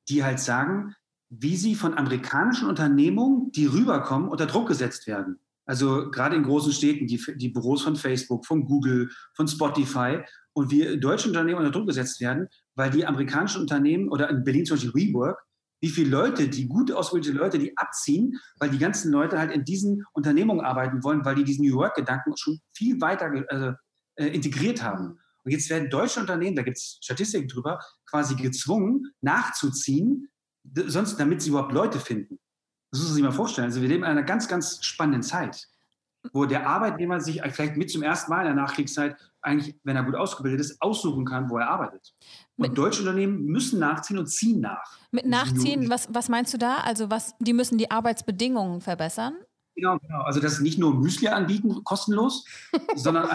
die halt sagen, wie sie von amerikanischen Unternehmungen, die rüberkommen, unter Druck gesetzt werden. Also gerade in großen Städten, die, die Büros von Facebook, von Google, von Spotify und wie deutsche Unternehmen unter Druck gesetzt werden, weil die amerikanischen Unternehmen oder in Berlin zum Beispiel WeWork, wie viele Leute, die gut ausgebildete Leute, die abziehen, weil die ganzen Leute halt in diesen Unternehmungen arbeiten wollen, weil die diesen New Work-Gedanken schon viel weiter also, äh, integriert haben. Und jetzt werden deutsche Unternehmen, da gibt es Statistiken drüber, quasi gezwungen, nachzuziehen, sonst damit sie überhaupt Leute finden. Das muss man sich mal vorstellen. Also wir leben in einer ganz, ganz spannenden Zeit, wo der Arbeitnehmer sich vielleicht mit zum ersten Mal in der Nachkriegszeit eigentlich, wenn er gut ausgebildet ist, aussuchen kann, wo er arbeitet. Und mit, deutsche Unternehmen müssen nachziehen und ziehen nach. Mit Nachziehen, was, was meinst du da? Also was, die müssen die Arbeitsbedingungen verbessern? Genau, genau. Also das nicht nur Müsli anbieten, kostenlos, *laughs* sondern,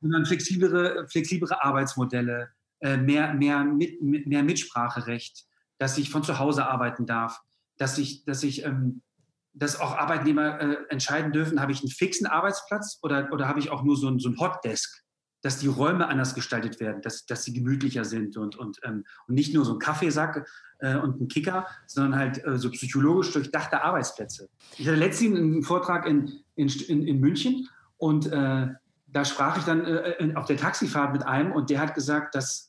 sondern flexiblere, flexiblere Arbeitsmodelle, äh, mehr, mehr, mit, mehr Mitspracherecht, dass ich von zu Hause arbeiten darf, dass ich, dass ich, ähm, dass auch Arbeitnehmer äh, entscheiden dürfen, habe ich einen fixen Arbeitsplatz oder, oder habe ich auch nur so ein, so ein Hotdesk, dass die Räume anders gestaltet werden, dass, dass sie gemütlicher sind und, und, ähm, und nicht nur so ein Kaffeesack äh, und ein Kicker, sondern halt äh, so psychologisch durchdachte Arbeitsplätze. Ich hatte letztens einen Vortrag in, in, in, München und äh, da sprach ich dann äh, auf der Taxifahrt mit einem und der hat gesagt, dass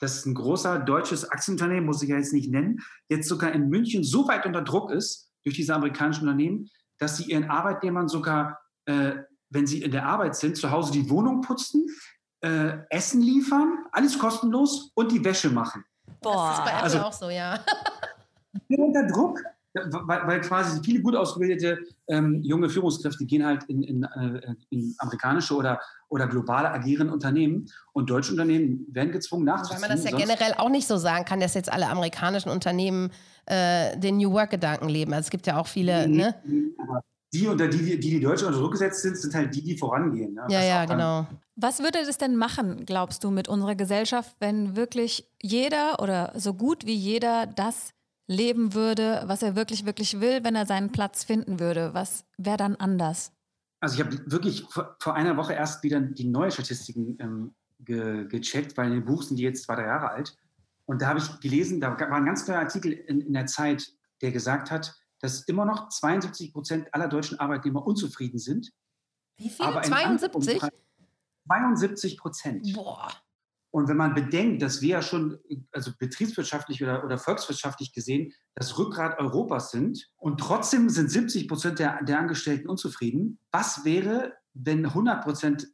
dass ein großer deutsches Aktienunternehmen, muss ich ja jetzt nicht nennen, jetzt sogar in München so weit unter Druck ist durch diese amerikanischen Unternehmen, dass sie ihren Arbeitnehmern sogar, äh, wenn sie in der Arbeit sind, zu Hause die Wohnung putzen, äh, Essen liefern, alles kostenlos und die Wäsche machen. Boah. Das ist bei Apple also, auch so, ja. *laughs* unter Druck weil, weil, quasi viele gut ausgebildete ähm, junge Führungskräfte gehen halt in, in, äh, in, amerikanische oder, oder globale agierende Unternehmen und deutsche Unternehmen werden gezwungen nachzuziehen. Weil man das ja generell auch nicht so sagen kann, dass jetzt alle amerikanischen Unternehmen äh, den New Work-Gedanken leben. Also es gibt ja auch viele. Nee, ne? Die, unter die, die, die Deutsche unter Druck gesetzt sind, sind halt die, die vorangehen. Ne? Ja, ja, genau. Was würde das denn machen, glaubst du, mit unserer Gesellschaft, wenn wirklich jeder oder so gut wie jeder das leben würde, was er wirklich, wirklich will, wenn er seinen Platz finden würde? Was wäre dann anders? Also ich habe wirklich vor, vor, einer Woche erst wieder die neue Statistiken ähm, ge, gecheckt, weil in dem Buch sind die jetzt zwei, drei Jahre alt. Und da habe ich gelesen, da war ein ganz kleiner Artikel in, in der Zeit, der gesagt hat, dass immer noch 72 Prozent aller deutschen Arbeitnehmer unzufrieden sind. Wie viele? 72? 72 Prozent. Boah. Und wenn man bedenkt, dass wir ja schon, also betriebswirtschaftlich oder, oder volkswirtschaftlich gesehen, das Rückgrat Europas sind und trotzdem sind 70 Prozent der, der Angestellten unzufrieden, was wäre, wenn 100 Prozent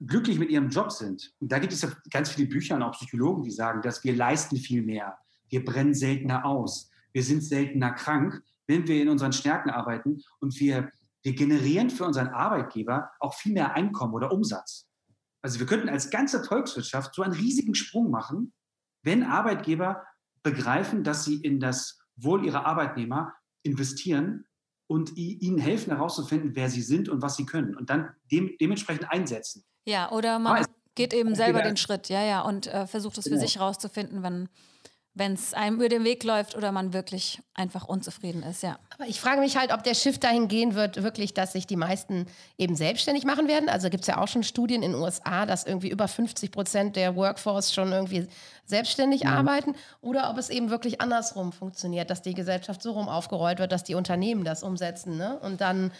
glücklich mit ihrem Job sind? Und da gibt es ja ganz viele Bücher und auch Psychologen, die sagen, dass wir leisten viel mehr, wir brennen seltener aus, wir sind seltener krank, wenn wir in unseren Stärken arbeiten und wir, wir generieren für unseren Arbeitgeber auch viel mehr Einkommen oder Umsatz. Also wir könnten als ganze Volkswirtschaft so einen riesigen Sprung machen, wenn Arbeitgeber begreifen, dass sie in das Wohl ihrer Arbeitnehmer investieren und ihnen helfen herauszufinden, wer sie sind und was sie können und dann dem, dementsprechend einsetzen. Ja, oder man geht eben selber den Schritt, ja, ja, und äh, versucht es genau. für sich herauszufinden, wenn wenn es einem über den Weg läuft oder man wirklich einfach unzufrieden ist, ja. Aber ich frage mich halt, ob der Shift dahin gehen wird, wirklich, dass sich die meisten eben selbstständig machen werden. Also gibt es ja auch schon Studien in den USA, dass irgendwie über 50 Prozent der Workforce schon irgendwie selbstständig mhm. arbeiten oder ob es eben wirklich andersrum funktioniert, dass die Gesellschaft so rum aufgerollt wird, dass die Unternehmen das umsetzen ne? und dann,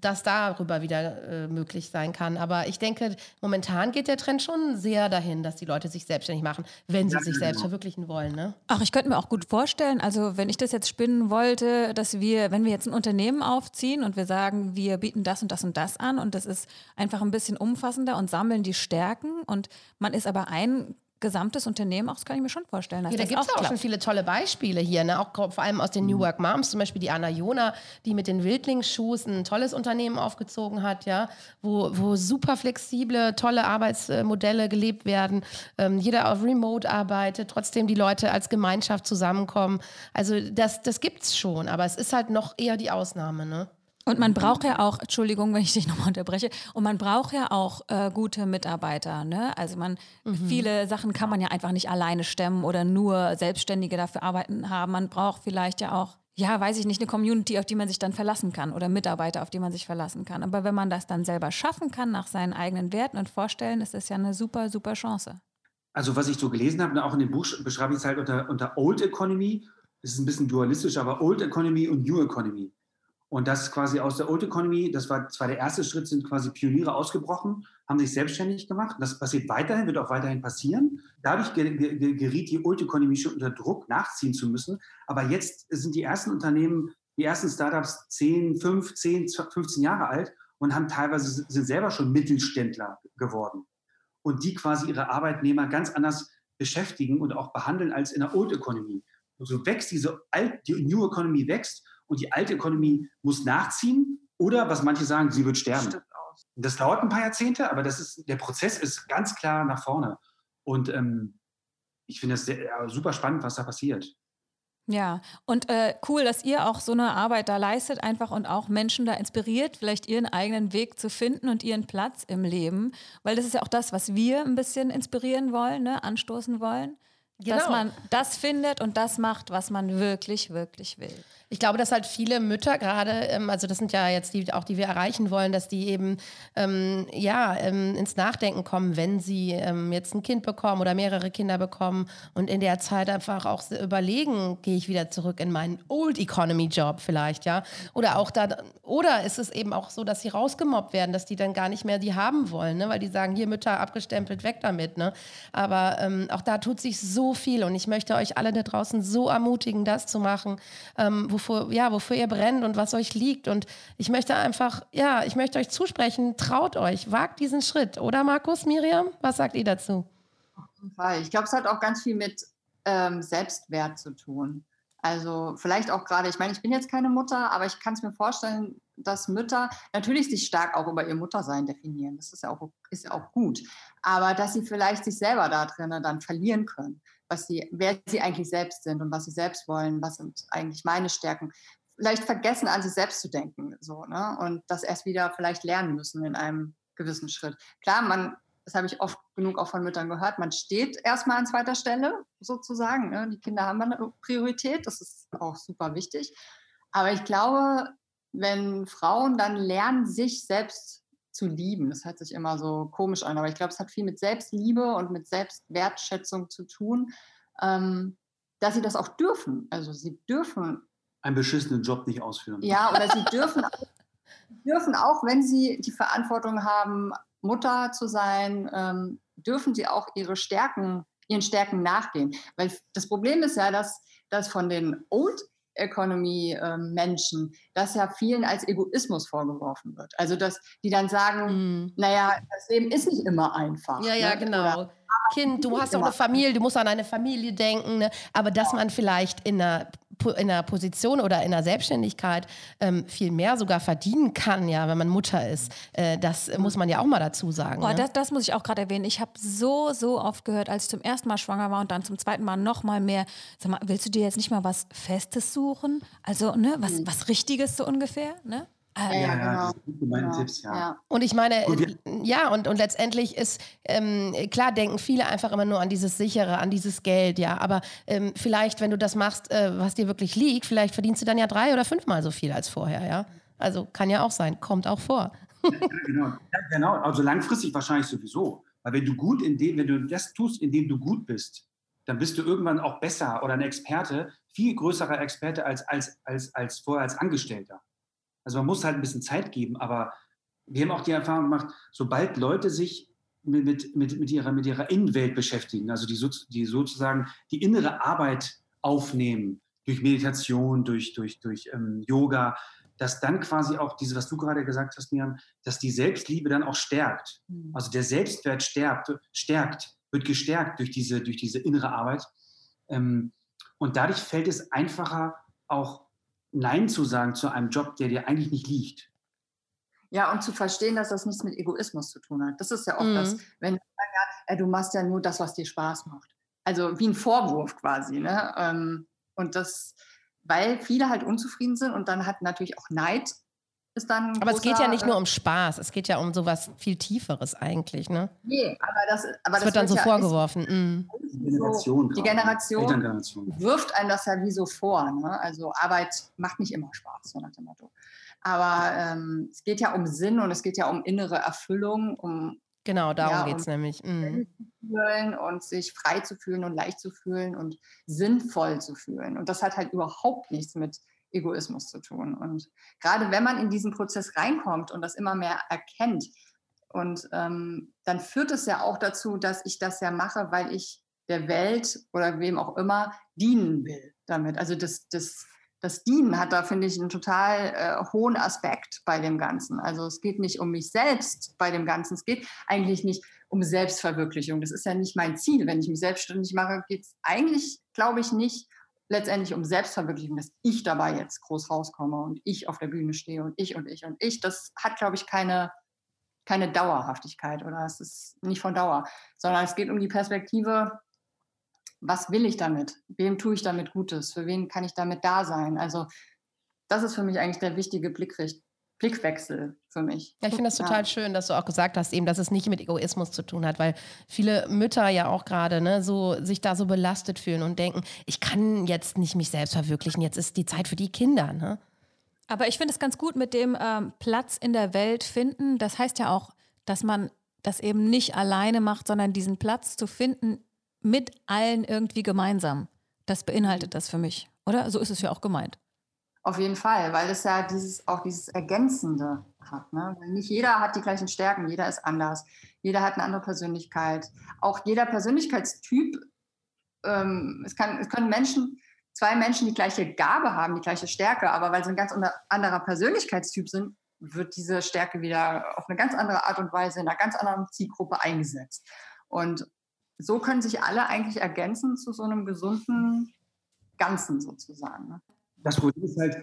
dass darüber wieder äh, möglich sein kann. Aber ich denke, momentan geht der Trend schon sehr dahin, dass die Leute sich selbstständig machen, wenn sie ja, sich genau. selbst verwirklichen wollen. Ne? Ach, ich könnte mir auch gut vorstellen, also wenn ich das jetzt spinnen wollte, dass wir, wenn wir jetzt ein Unternehmen aufziehen und wir sagen, wir bieten das und das und das an und das ist einfach ein bisschen umfassender und sammeln die Stärken und man ist aber ein gesamtes Unternehmen auch, das kann ich mir schon vorstellen. ja, da gibt es auch, auch schon viele tolle Beispiele hier, ne? auch vor allem aus den New mhm. Work Moms, zum Beispiel die Anna Jona, die mit den Wildlingsschuhs ein tolles Unternehmen aufgezogen hat, ja, wo, wo super flexible, tolle Arbeitsmodelle gelebt werden, ähm, jeder auf Remote arbeitet, trotzdem die Leute als Gemeinschaft zusammenkommen. Also das, das gibt es schon, aber es ist halt noch eher die Ausnahme. Ne? Und man braucht ja auch, Entschuldigung, wenn ich dich *laughs* nochmal unterbreche, und man braucht ja auch äh, gute Mitarbeiter. Ne? Also man, mhm. viele Sachen kann man ja einfach nicht alleine stemmen oder nur Selbstständige dafür arbeiten haben. Man braucht vielleicht ja auch, ja, weiß ich nicht, eine Community, auf die man sich dann verlassen kann oder Mitarbeiter, auf die man sich verlassen kann. Aber wenn man das dann selber schaffen kann nach seinen eigenen Werten und Vorstellen, ist das ja eine super, super Chance. Also was ich so gelesen habe, auch in dem Buch beschreibe ich es halt unter, unter Old Economy. Es ist ein bisschen dualistisch, aber Old Economy und New Economy. Und das quasi aus der Old Economy, das war zwar der erste Schritt, sind quasi Pioniere ausgebrochen, haben sich selbstständig gemacht. Das passiert weiterhin, wird auch weiterhin passieren. Dadurch geriet die Old Economy schon unter Druck, nachziehen zu müssen. Aber jetzt sind die ersten Unternehmen, die ersten Startups 10, 5, 10, 15 Jahre alt und haben teilweise sind selber schon Mittelständler geworden. Und die quasi ihre Arbeitnehmer ganz anders beschäftigen und auch behandeln als in der Old Economy. Und so wächst diese Alt, die New Economy wächst und die alte Ökonomie muss nachziehen oder, was manche sagen, sie wird sterben. Das dauert ein paar Jahrzehnte, aber das ist, der Prozess ist ganz klar nach vorne. Und ähm, ich finde es super spannend, was da passiert. Ja, und äh, cool, dass ihr auch so eine Arbeit da leistet, einfach und auch Menschen da inspiriert, vielleicht ihren eigenen Weg zu finden und ihren Platz im Leben. Weil das ist ja auch das, was wir ein bisschen inspirieren wollen, ne? anstoßen wollen. Genau. Dass man das findet und das macht, was man wirklich, wirklich will. Ich glaube, dass halt viele Mütter gerade, ähm, also das sind ja jetzt die, auch die wir erreichen wollen, dass die eben ähm, ja ähm, ins Nachdenken kommen, wenn sie ähm, jetzt ein Kind bekommen oder mehrere Kinder bekommen und in der Zeit einfach auch überlegen, gehe ich wieder zurück in meinen Old Economy Job vielleicht, ja, oder auch da, oder ist es eben auch so, dass sie rausgemobbt werden, dass die dann gar nicht mehr die haben wollen, ne? weil die sagen, hier Mütter abgestempelt, weg damit, ne? Aber ähm, auch da tut sich so viel und ich möchte euch alle da draußen so ermutigen, das zu machen, ähm, wofür, ja, wofür ihr brennt und was euch liegt. Und ich möchte einfach, ja, ich möchte euch zusprechen, traut euch, wagt diesen Schritt. Oder Markus, Miriam, was sagt ihr dazu? Ich glaube, es hat auch ganz viel mit ähm, Selbstwert zu tun. Also vielleicht auch gerade, ich meine, ich bin jetzt keine Mutter, aber ich kann es mir vorstellen, dass Mütter natürlich sich stark auch über ihr Muttersein definieren. Das ist ja auch, ist ja auch gut. Aber dass sie vielleicht sich selber da drinnen dann verlieren können was sie, wer sie eigentlich selbst sind und was sie selbst wollen, was sind eigentlich meine Stärken. Vielleicht vergessen, an sich selbst zu denken, so, ne? Und das erst wieder vielleicht lernen müssen in einem gewissen Schritt. Klar, man, das habe ich oft genug auch von Müttern gehört, man steht erstmal an zweiter Stelle, sozusagen. Ne? Die Kinder haben eine Priorität, das ist auch super wichtig. Aber ich glaube, wenn Frauen dann lernen, sich selbst zu lieben. Das hört sich immer so komisch an, aber ich glaube, es hat viel mit Selbstliebe und mit Selbstwertschätzung zu tun, ähm, dass sie das auch dürfen. Also sie dürfen einen beschissenen Job nicht ausführen. Ja, oder sie dürfen, auch, *laughs* dürfen auch, wenn sie die Verantwortung haben, Mutter zu sein, ähm, dürfen sie auch ihre Stärken, ihren Stärken nachgehen. Weil das Problem ist ja, dass, dass von den Old Economy-Menschen, ähm, dass ja vielen als Egoismus vorgeworfen wird. Also, dass die dann sagen, mm. naja, das Leben ist nicht immer einfach. Ja, ja, ne? genau. Oder, Kind, du hast doch eine Familie, du musst an eine Familie denken, ne? aber dass man vielleicht in einer in einer Position oder in einer Selbstständigkeit ähm, viel mehr sogar verdienen kann, ja, wenn man Mutter ist. Äh, das muss man ja auch mal dazu sagen. Boah, ne? das, das, muss ich auch gerade erwähnen. Ich habe so, so oft gehört, als ich zum ersten Mal schwanger war und dann zum zweiten Mal noch mal mehr. Sag mal, willst du dir jetzt nicht mal was Festes suchen? Also, ne, was, mhm. was Richtiges so ungefähr, ne? Ja, ja, ja, genau. meine genau. Tipps, ja. ja. Und ich meine, ja, und, und letztendlich ist, ähm, klar denken viele einfach immer nur an dieses Sichere, an dieses Geld, ja, aber ähm, vielleicht, wenn du das machst, äh, was dir wirklich liegt, vielleicht verdienst du dann ja drei oder fünfmal so viel als vorher, ja. Also kann ja auch sein, kommt auch vor. Genau. Genau, also langfristig wahrscheinlich sowieso. Weil wenn du gut in dem, wenn du das tust, in dem du gut bist, dann bist du irgendwann auch besser oder ein Experte, viel größerer Experte als, als, als, als vorher als Angestellter. Also man muss halt ein bisschen Zeit geben, aber wir haben auch die Erfahrung gemacht, sobald Leute sich mit, mit, mit, ihrer, mit ihrer Innenwelt beschäftigen, also die, die sozusagen die innere Arbeit aufnehmen, durch Meditation, durch, durch, durch ähm, Yoga, dass dann quasi auch diese, was du gerade gesagt hast, Miriam, dass die Selbstliebe dann auch stärkt. Mhm. Also der Selbstwert stärkt, stärkt, wird gestärkt durch diese, durch diese innere Arbeit. Ähm, und dadurch fällt es einfacher, auch Nein zu sagen zu einem Job, der dir eigentlich nicht liegt. Ja, und zu verstehen, dass das nichts mit Egoismus zu tun hat. Das ist ja auch mhm. das, wenn du sagst, ja, du machst ja nur das, was dir Spaß macht. Also wie ein Vorwurf quasi. Ne? Ähm, und das, weil viele halt unzufrieden sind und dann hat natürlich auch Neid ist dann. Aber es geht ja nicht nur um Spaß, es geht ja um sowas viel Tieferes eigentlich, ne? Nee, aber das, aber das, das wird dann so ja, vorgeworfen. Mm. Die Generation, die Generation wirft einem das ja wie so vor. Ne? Also Arbeit macht nicht immer Spaß, so nach dem Motto. Aber ähm, es geht ja um Sinn und es geht ja um innere Erfüllung, um Genau, darum ja, geht es nämlich. Mhm. Und sich frei zu fühlen und leicht zu fühlen und sinnvoll zu fühlen. Und das hat halt überhaupt nichts mit Egoismus zu tun. Und gerade wenn man in diesen Prozess reinkommt und das immer mehr erkennt, und ähm, dann führt es ja auch dazu, dass ich das ja mache, weil ich der Welt oder wem auch immer dienen will damit. Also das, das, das Dienen hat da, finde ich, einen total äh, hohen Aspekt bei dem Ganzen. Also es geht nicht um mich selbst bei dem Ganzen. Es geht eigentlich nicht um Selbstverwirklichung. Das ist ja nicht mein Ziel. Wenn ich mich selbstständig mache, geht es eigentlich, glaube ich, nicht letztendlich um Selbstverwirklichung, dass ich dabei jetzt groß rauskomme und ich auf der Bühne stehe und ich und ich und ich. Das hat, glaube ich, keine, keine Dauerhaftigkeit oder es ist nicht von Dauer, sondern es geht um die Perspektive, was will ich damit? Wem tue ich damit Gutes? Für wen kann ich damit da sein? Also das ist für mich eigentlich der wichtige Blickricht Blickwechsel für mich. Ja, ich finde das total ja. schön, dass du auch gesagt hast, eben, dass es nicht mit Egoismus zu tun hat, weil viele Mütter ja auch gerade ne, so, sich da so belastet fühlen und denken, ich kann jetzt nicht mich selbst verwirklichen, jetzt ist die Zeit für die Kinder. Ne? Aber ich finde es ganz gut mit dem ähm, Platz in der Welt finden. Das heißt ja auch, dass man das eben nicht alleine macht, sondern diesen Platz zu finden mit allen irgendwie gemeinsam. Das beinhaltet das für mich, oder? So ist es ja auch gemeint. Auf jeden Fall, weil es ja dieses, auch dieses Ergänzende hat. Ne? Nicht jeder hat die gleichen Stärken, jeder ist anders. Jeder hat eine andere Persönlichkeit. Auch jeder Persönlichkeitstyp, ähm, es, kann, es können Menschen, zwei Menschen die gleiche Gabe haben, die gleiche Stärke, aber weil sie ein ganz anderer Persönlichkeitstyp sind, wird diese Stärke wieder auf eine ganz andere Art und Weise in einer ganz anderen Zielgruppe eingesetzt. Und so können sich alle eigentlich ergänzen zu so einem gesunden Ganzen sozusagen. Ne? Das Problem ist halt,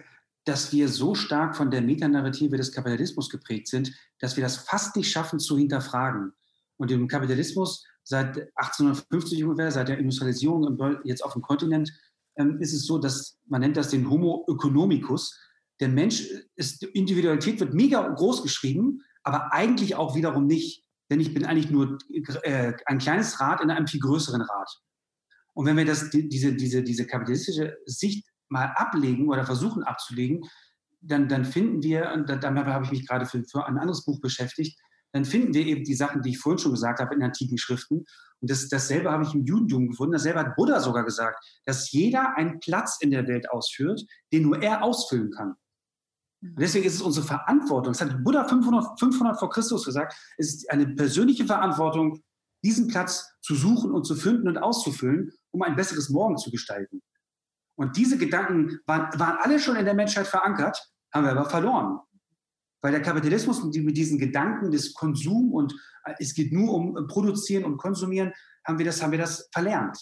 dass wir so stark von der Metanarrative des Kapitalismus geprägt sind, dass wir das fast nicht schaffen zu hinterfragen. Und im Kapitalismus seit 1850 ungefähr, seit der Industrialisierung jetzt auf dem Kontinent, ähm, ist es so, dass man nennt das den Homo economicus. Der Mensch ist, Individualität wird mega groß geschrieben, aber eigentlich auch wiederum nicht. Denn ich bin eigentlich nur äh, ein kleines Rad in einem viel größeren Rad. Und wenn wir das, diese, diese, diese kapitalistische Sicht mal ablegen oder versuchen abzulegen, dann, dann finden wir, und damit habe ich mich gerade für, für ein anderes Buch beschäftigt, dann finden wir eben die Sachen, die ich vorhin schon gesagt habe in antiken Schriften. Und das, dasselbe habe ich im Judentum gefunden. Dasselbe hat Buddha sogar gesagt, dass jeder einen Platz in der Welt ausführt, den nur er ausfüllen kann. Und deswegen ist es unsere Verantwortung, das hat Buddha 500, 500 vor Christus gesagt, es ist eine persönliche Verantwortung, diesen Platz zu suchen und zu finden und auszufüllen, um ein besseres Morgen zu gestalten. Und diese Gedanken waren, waren alle schon in der Menschheit verankert, haben wir aber verloren. Weil der Kapitalismus mit diesen Gedanken des Konsum und äh, es geht nur um Produzieren und Konsumieren, haben wir das, haben wir das verlernt.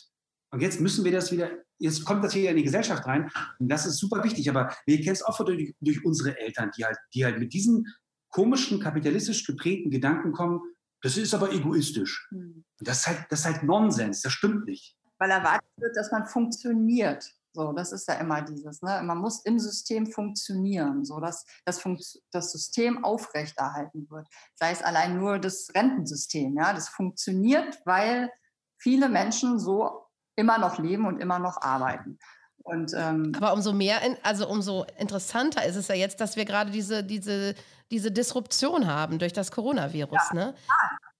Und jetzt müssen wir das wieder, jetzt kommt das hier in die Gesellschaft rein und das ist super wichtig. Aber wir kennen es oft durch, durch unsere Eltern, die halt, die halt mit diesen komischen, kapitalistisch geprägten Gedanken kommen, das ist aber egoistisch. Hm. Das ist halt, das ist halt Nonsens, das stimmt nicht. Weil erwartet wird, dass man funktioniert. So, das ist ja immer dieses. Ne? Man muss im System funktionieren, so dass das, Funkt das System aufrechterhalten wird. Sei es allein nur das Rentensystem. Ja? Das funktioniert, weil viele Menschen so immer noch leben und immer noch arbeiten. Und, ähm, Aber umso mehr, in, also umso interessanter ist es ja jetzt, dass wir gerade diese, diese, diese Disruption haben durch das Coronavirus. Ja, ne?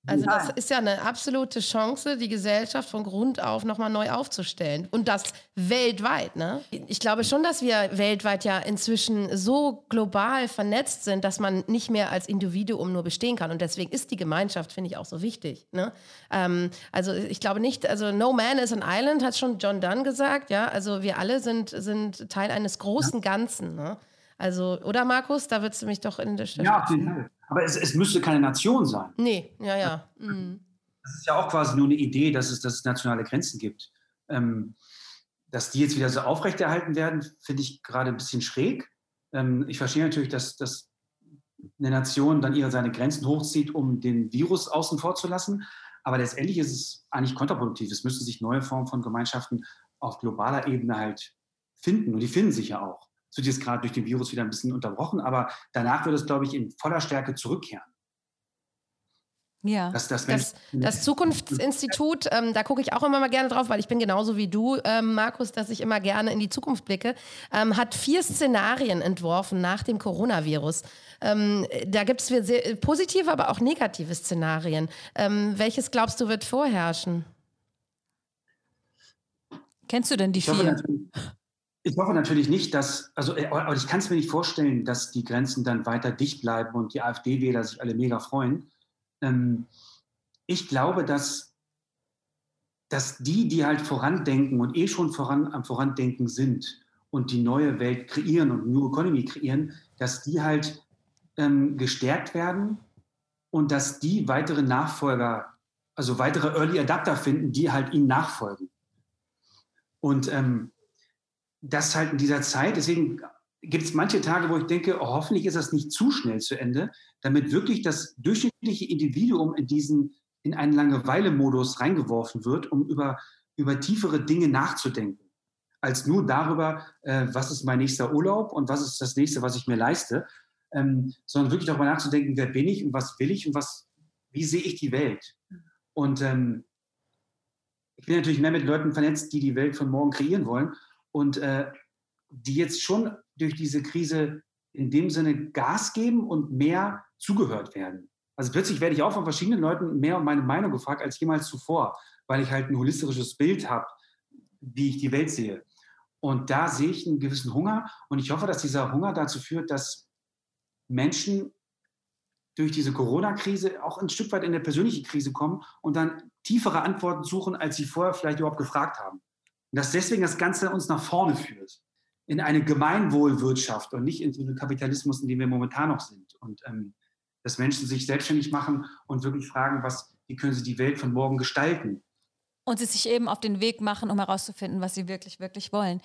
Also das ist ja eine absolute Chance, die Gesellschaft von Grund auf nochmal neu aufzustellen. Und das weltweit. Ne? Ich glaube schon, dass wir weltweit ja inzwischen so global vernetzt sind, dass man nicht mehr als Individuum nur bestehen kann. Und deswegen ist die Gemeinschaft, finde ich, auch so wichtig. Ne? Ähm, also ich glaube nicht, also No Man is an Island, hat schon John Donne gesagt. Ja, Also wir alle sind, sind Teil eines großen Ganzen. Ne? Also, oder Markus, da würdest du mich doch in der Stelle. Ja, Fall. Aber es, es müsste keine Nation sein. Nee, ja, ja. Mhm. Das ist ja auch quasi nur eine Idee, dass es, dass es nationale Grenzen gibt. Ähm, dass die jetzt wieder so aufrechterhalten werden, finde ich gerade ein bisschen schräg. Ähm, ich verstehe natürlich, dass, dass eine Nation dann ihre seine Grenzen hochzieht, um den Virus außen vor zu lassen. Aber letztendlich ist es eigentlich kontraproduktiv. Es müssen sich neue Formen von Gemeinschaften auf globaler Ebene halt finden. Und die finden sich ja auch. Es wird jetzt gerade durch den Virus wieder ein bisschen unterbrochen, aber danach wird es, glaube ich, in voller Stärke zurückkehren. Ja, das, das, das, das Zukunftsinstitut, ähm, da gucke ich auch immer mal gerne drauf, weil ich bin genauso wie du, ähm, Markus, dass ich immer gerne in die Zukunft blicke, ähm, hat vier Szenarien entworfen nach dem Coronavirus. Ähm, da gibt es positive, aber auch negative Szenarien. Ähm, welches glaubst du wird vorherrschen? Kennst du denn die ich vier? Hoffe ich hoffe natürlich nicht, dass, also äh, ich kann es mir nicht vorstellen, dass die Grenzen dann weiter dicht bleiben und die AfD-Wähler sich alle mega freuen ähm, ich glaube, dass, dass die, die halt vorandenken und eh schon voran, am Vorandenken sind und die neue Welt kreieren und New Economy kreieren, dass die halt ähm, gestärkt werden und dass die weitere Nachfolger, also weitere Early Adapter finden, die halt ihnen nachfolgen. Und ähm, das halt in dieser Zeit, deswegen gibt es manche Tage, wo ich denke, oh, hoffentlich ist das nicht zu schnell zu Ende, damit wirklich das durchschnittliche Individuum in diesen in einen Langeweile-Modus reingeworfen wird, um über, über tiefere Dinge nachzudenken, als nur darüber, äh, was ist mein nächster Urlaub und was ist das nächste, was ich mir leiste, ähm, sondern wirklich darüber nachzudenken, wer bin ich und was will ich und was, wie sehe ich die Welt. Und ähm, ich bin natürlich mehr mit Leuten vernetzt, die die Welt von morgen kreieren wollen und äh, die jetzt schon durch diese Krise in dem Sinne Gas geben und mehr zugehört werden. Also plötzlich werde ich auch von verschiedenen Leuten mehr um meine Meinung gefragt als jemals zuvor, weil ich halt ein holistisches Bild habe, wie ich die Welt sehe. Und da sehe ich einen gewissen Hunger und ich hoffe, dass dieser Hunger dazu führt, dass Menschen durch diese Corona-Krise auch ein Stück weit in eine persönliche Krise kommen und dann tiefere Antworten suchen, als sie vorher vielleicht überhaupt gefragt haben. Und dass deswegen das Ganze uns nach vorne führt in eine Gemeinwohlwirtschaft und nicht in so einen Kapitalismus, in dem wir momentan noch sind. Und ähm, dass Menschen sich selbstständig machen und wirklich fragen, was, wie können sie die Welt von morgen gestalten. Und sie sich eben auf den Weg machen, um herauszufinden, was sie wirklich, wirklich wollen.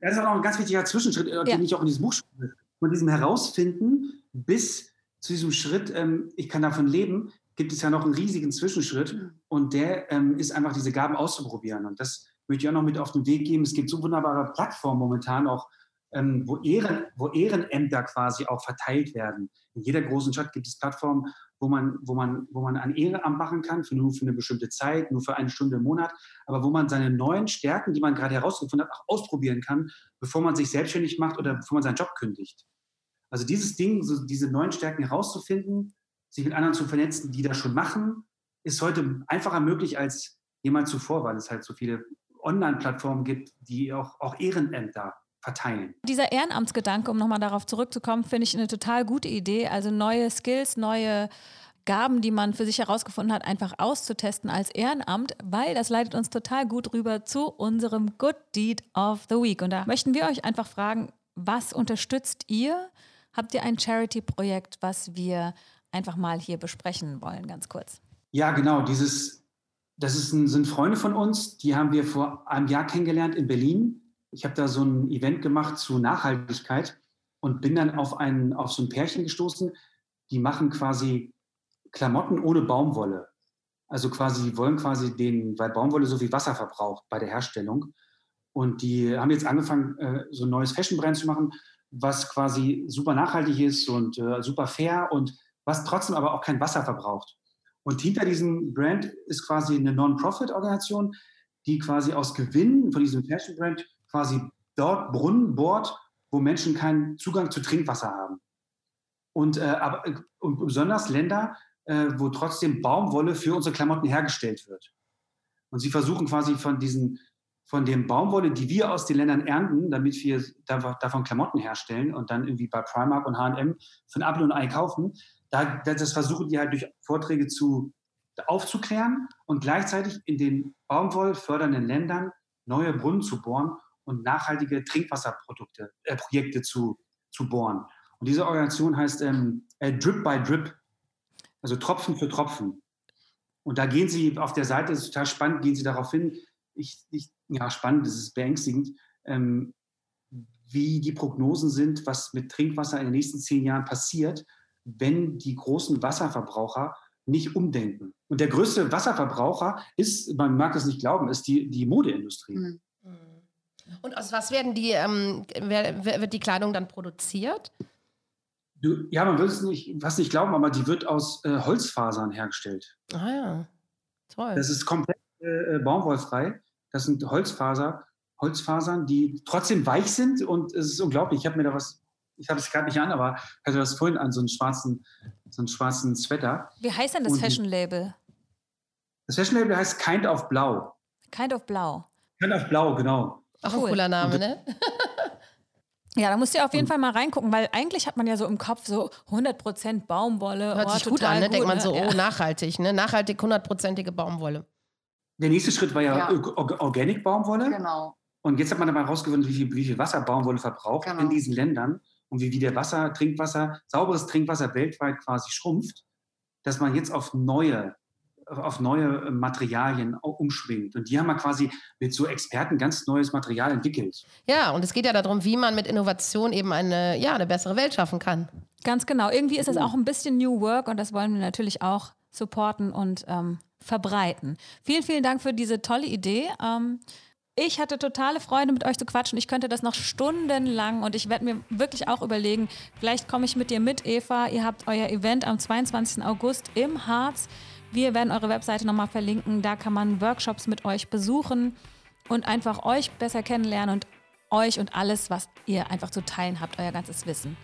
Das ist auch noch ein ganz wichtiger Zwischenschritt, äh, ja. den ich auch in diesem Buch schreibe. Von diesem Herausfinden bis zu diesem Schritt, ähm, ich kann davon leben, gibt es ja noch einen riesigen Zwischenschritt. Mhm. Und der ähm, ist einfach, diese Gaben auszuprobieren. Und das möchte ich auch noch mit auf den Weg geben. Es gibt so wunderbare Plattformen momentan auch, ähm, wo, Ehren, wo Ehrenämter quasi auch verteilt werden. In jeder großen Stadt gibt es Plattformen, wo man, wo man, wo man ein Ehrenamt machen kann, für nur für eine bestimmte Zeit, nur für eine Stunde im Monat, aber wo man seine neuen Stärken, die man gerade herausgefunden hat, auch ausprobieren kann, bevor man sich selbstständig macht oder bevor man seinen Job kündigt. Also dieses Ding, so diese neuen Stärken herauszufinden, sich mit anderen zu vernetzen, die das schon machen, ist heute einfacher möglich als jemals zuvor, weil es halt so viele Online-Plattformen gibt, die auch, auch Ehrenämter verteilen. Dieser Ehrenamtsgedanke, um nochmal darauf zurückzukommen, finde ich eine total gute Idee. Also neue Skills, neue Gaben, die man für sich herausgefunden hat, einfach auszutesten als Ehrenamt, weil das leitet uns total gut rüber zu unserem Good Deed of the Week. Und da möchten wir euch einfach fragen, was unterstützt ihr? Habt ihr ein Charity-Projekt, was wir einfach mal hier besprechen wollen, ganz kurz? Ja, genau. Dieses das ein, sind Freunde von uns, die haben wir vor einem Jahr kennengelernt in Berlin. Ich habe da so ein Event gemacht zu Nachhaltigkeit und bin dann auf, ein, auf so ein Pärchen gestoßen, die machen quasi Klamotten ohne Baumwolle. Also quasi, wollen quasi den, weil Baumwolle so viel Wasser verbraucht bei der Herstellung. Und die haben jetzt angefangen, äh, so ein neues Fashion-Brand zu machen, was quasi super nachhaltig ist und äh, super fair und was trotzdem aber auch kein Wasser verbraucht. Und hinter diesem Brand ist quasi eine Non-Profit-Organisation, die quasi aus Gewinn von diesem Fashion-Brand quasi dort Brunnen bohrt, wo Menschen keinen Zugang zu Trinkwasser haben. Und, äh, aber, und besonders Länder, äh, wo trotzdem Baumwolle für unsere Klamotten hergestellt wird. Und sie versuchen quasi von diesen von dem Baumwolle, die wir aus den Ländern ernten, damit wir davon Klamotten herstellen und dann irgendwie bei Primark und H&M ein Apfel und Ei kaufen, da, das versuchen die halt durch Vorträge zu, aufzuklären und gleichzeitig in den baumwollfördernden Ländern neue Brunnen zu bohren und nachhaltige Trinkwasserprodukte, äh, Projekte zu, zu bohren. Und diese Organisation heißt ähm, äh, Drip by Drip, also Tropfen für Tropfen. Und da gehen sie auf der Seite, das ist total spannend, gehen sie darauf hin, ich, ich, ja, spannend, das ist beängstigend, ähm, wie die Prognosen sind, was mit Trinkwasser in den nächsten zehn Jahren passiert wenn die großen Wasserverbraucher nicht umdenken. Und der größte Wasserverbraucher ist, man mag es nicht glauben, ist die, die Modeindustrie. Mhm. Und aus was werden die, ähm, wird die Kleidung dann produziert? Du, ja, man würde es nicht, fast nicht glauben, aber die wird aus äh, Holzfasern hergestellt. Ah ja, toll. Das ist komplett äh, baumwollfrei. Das sind Holzfaser, Holzfasern, die trotzdem weich sind und es ist unglaublich. Ich habe mir da was, ich habe es gerade nicht an, aber ich hatte das vorhin an, so einen schwarzen, so einen schwarzen Sweater. Wie heißt denn das Fashion-Label? Das Fashion-Label heißt Kind of Blau. Kind of Blau. Kind of Blau, genau. Auch cool. ein cooler Name, ne? *laughs* Ja, da musst du auf jeden Fall mal reingucken, weil eigentlich hat man ja so im Kopf so 100% Baumwolle. Hört oh, sich gut an, ne? Denkt man so, oh, nachhaltig, ne? Nachhaltig 100%ige Baumwolle. Der nächste Schritt war ja, ja. Organic Baumwolle. Genau. Und jetzt hat man dabei herausgefunden, wie viel, wie viel Wasser Baumwolle verbraucht genau. in diesen Ländern und wie, wie der Wasser, Trinkwasser, sauberes Trinkwasser weltweit quasi schrumpft, dass man jetzt auf neue auf neue Materialien umschwingt. Und die haben wir quasi mit so Experten ganz neues Material entwickelt. Ja, und es geht ja darum, wie man mit Innovation eben eine, ja, eine bessere Welt schaffen kann. Ganz genau. Irgendwie ist es auch ein bisschen New Work und das wollen wir natürlich auch supporten und ähm, verbreiten. Vielen, vielen Dank für diese tolle Idee. Ähm, ich hatte totale Freude, mit euch zu quatschen. Ich könnte das noch stundenlang und ich werde mir wirklich auch überlegen, vielleicht komme ich mit dir mit, Eva. Ihr habt euer Event am 22. August im Harz. Wir werden eure Webseite nochmal verlinken. Da kann man Workshops mit euch besuchen und einfach euch besser kennenlernen und euch und alles, was ihr einfach zu teilen habt, euer ganzes Wissen.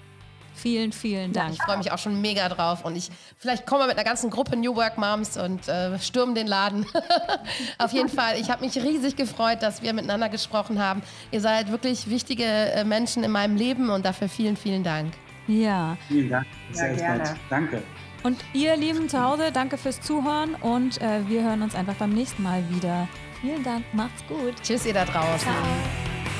Vielen, vielen Dank. Ja, ich freue mich auch schon mega drauf. Und ich vielleicht kommen wir mit einer ganzen Gruppe New Work Moms und äh, stürmen den Laden. *laughs* Auf jeden Fall, ich habe mich riesig gefreut, dass wir miteinander gesprochen haben. Ihr seid wirklich wichtige äh, Menschen in meinem Leben und dafür vielen, vielen Dank. Ja. Vielen Dank. Sehr ja, gerne. Danke. Und ihr Lieben zu Hause, danke fürs Zuhören und äh, wir hören uns einfach beim nächsten Mal wieder. Vielen Dank, macht's gut. Tschüss, ihr da draußen. Ciao.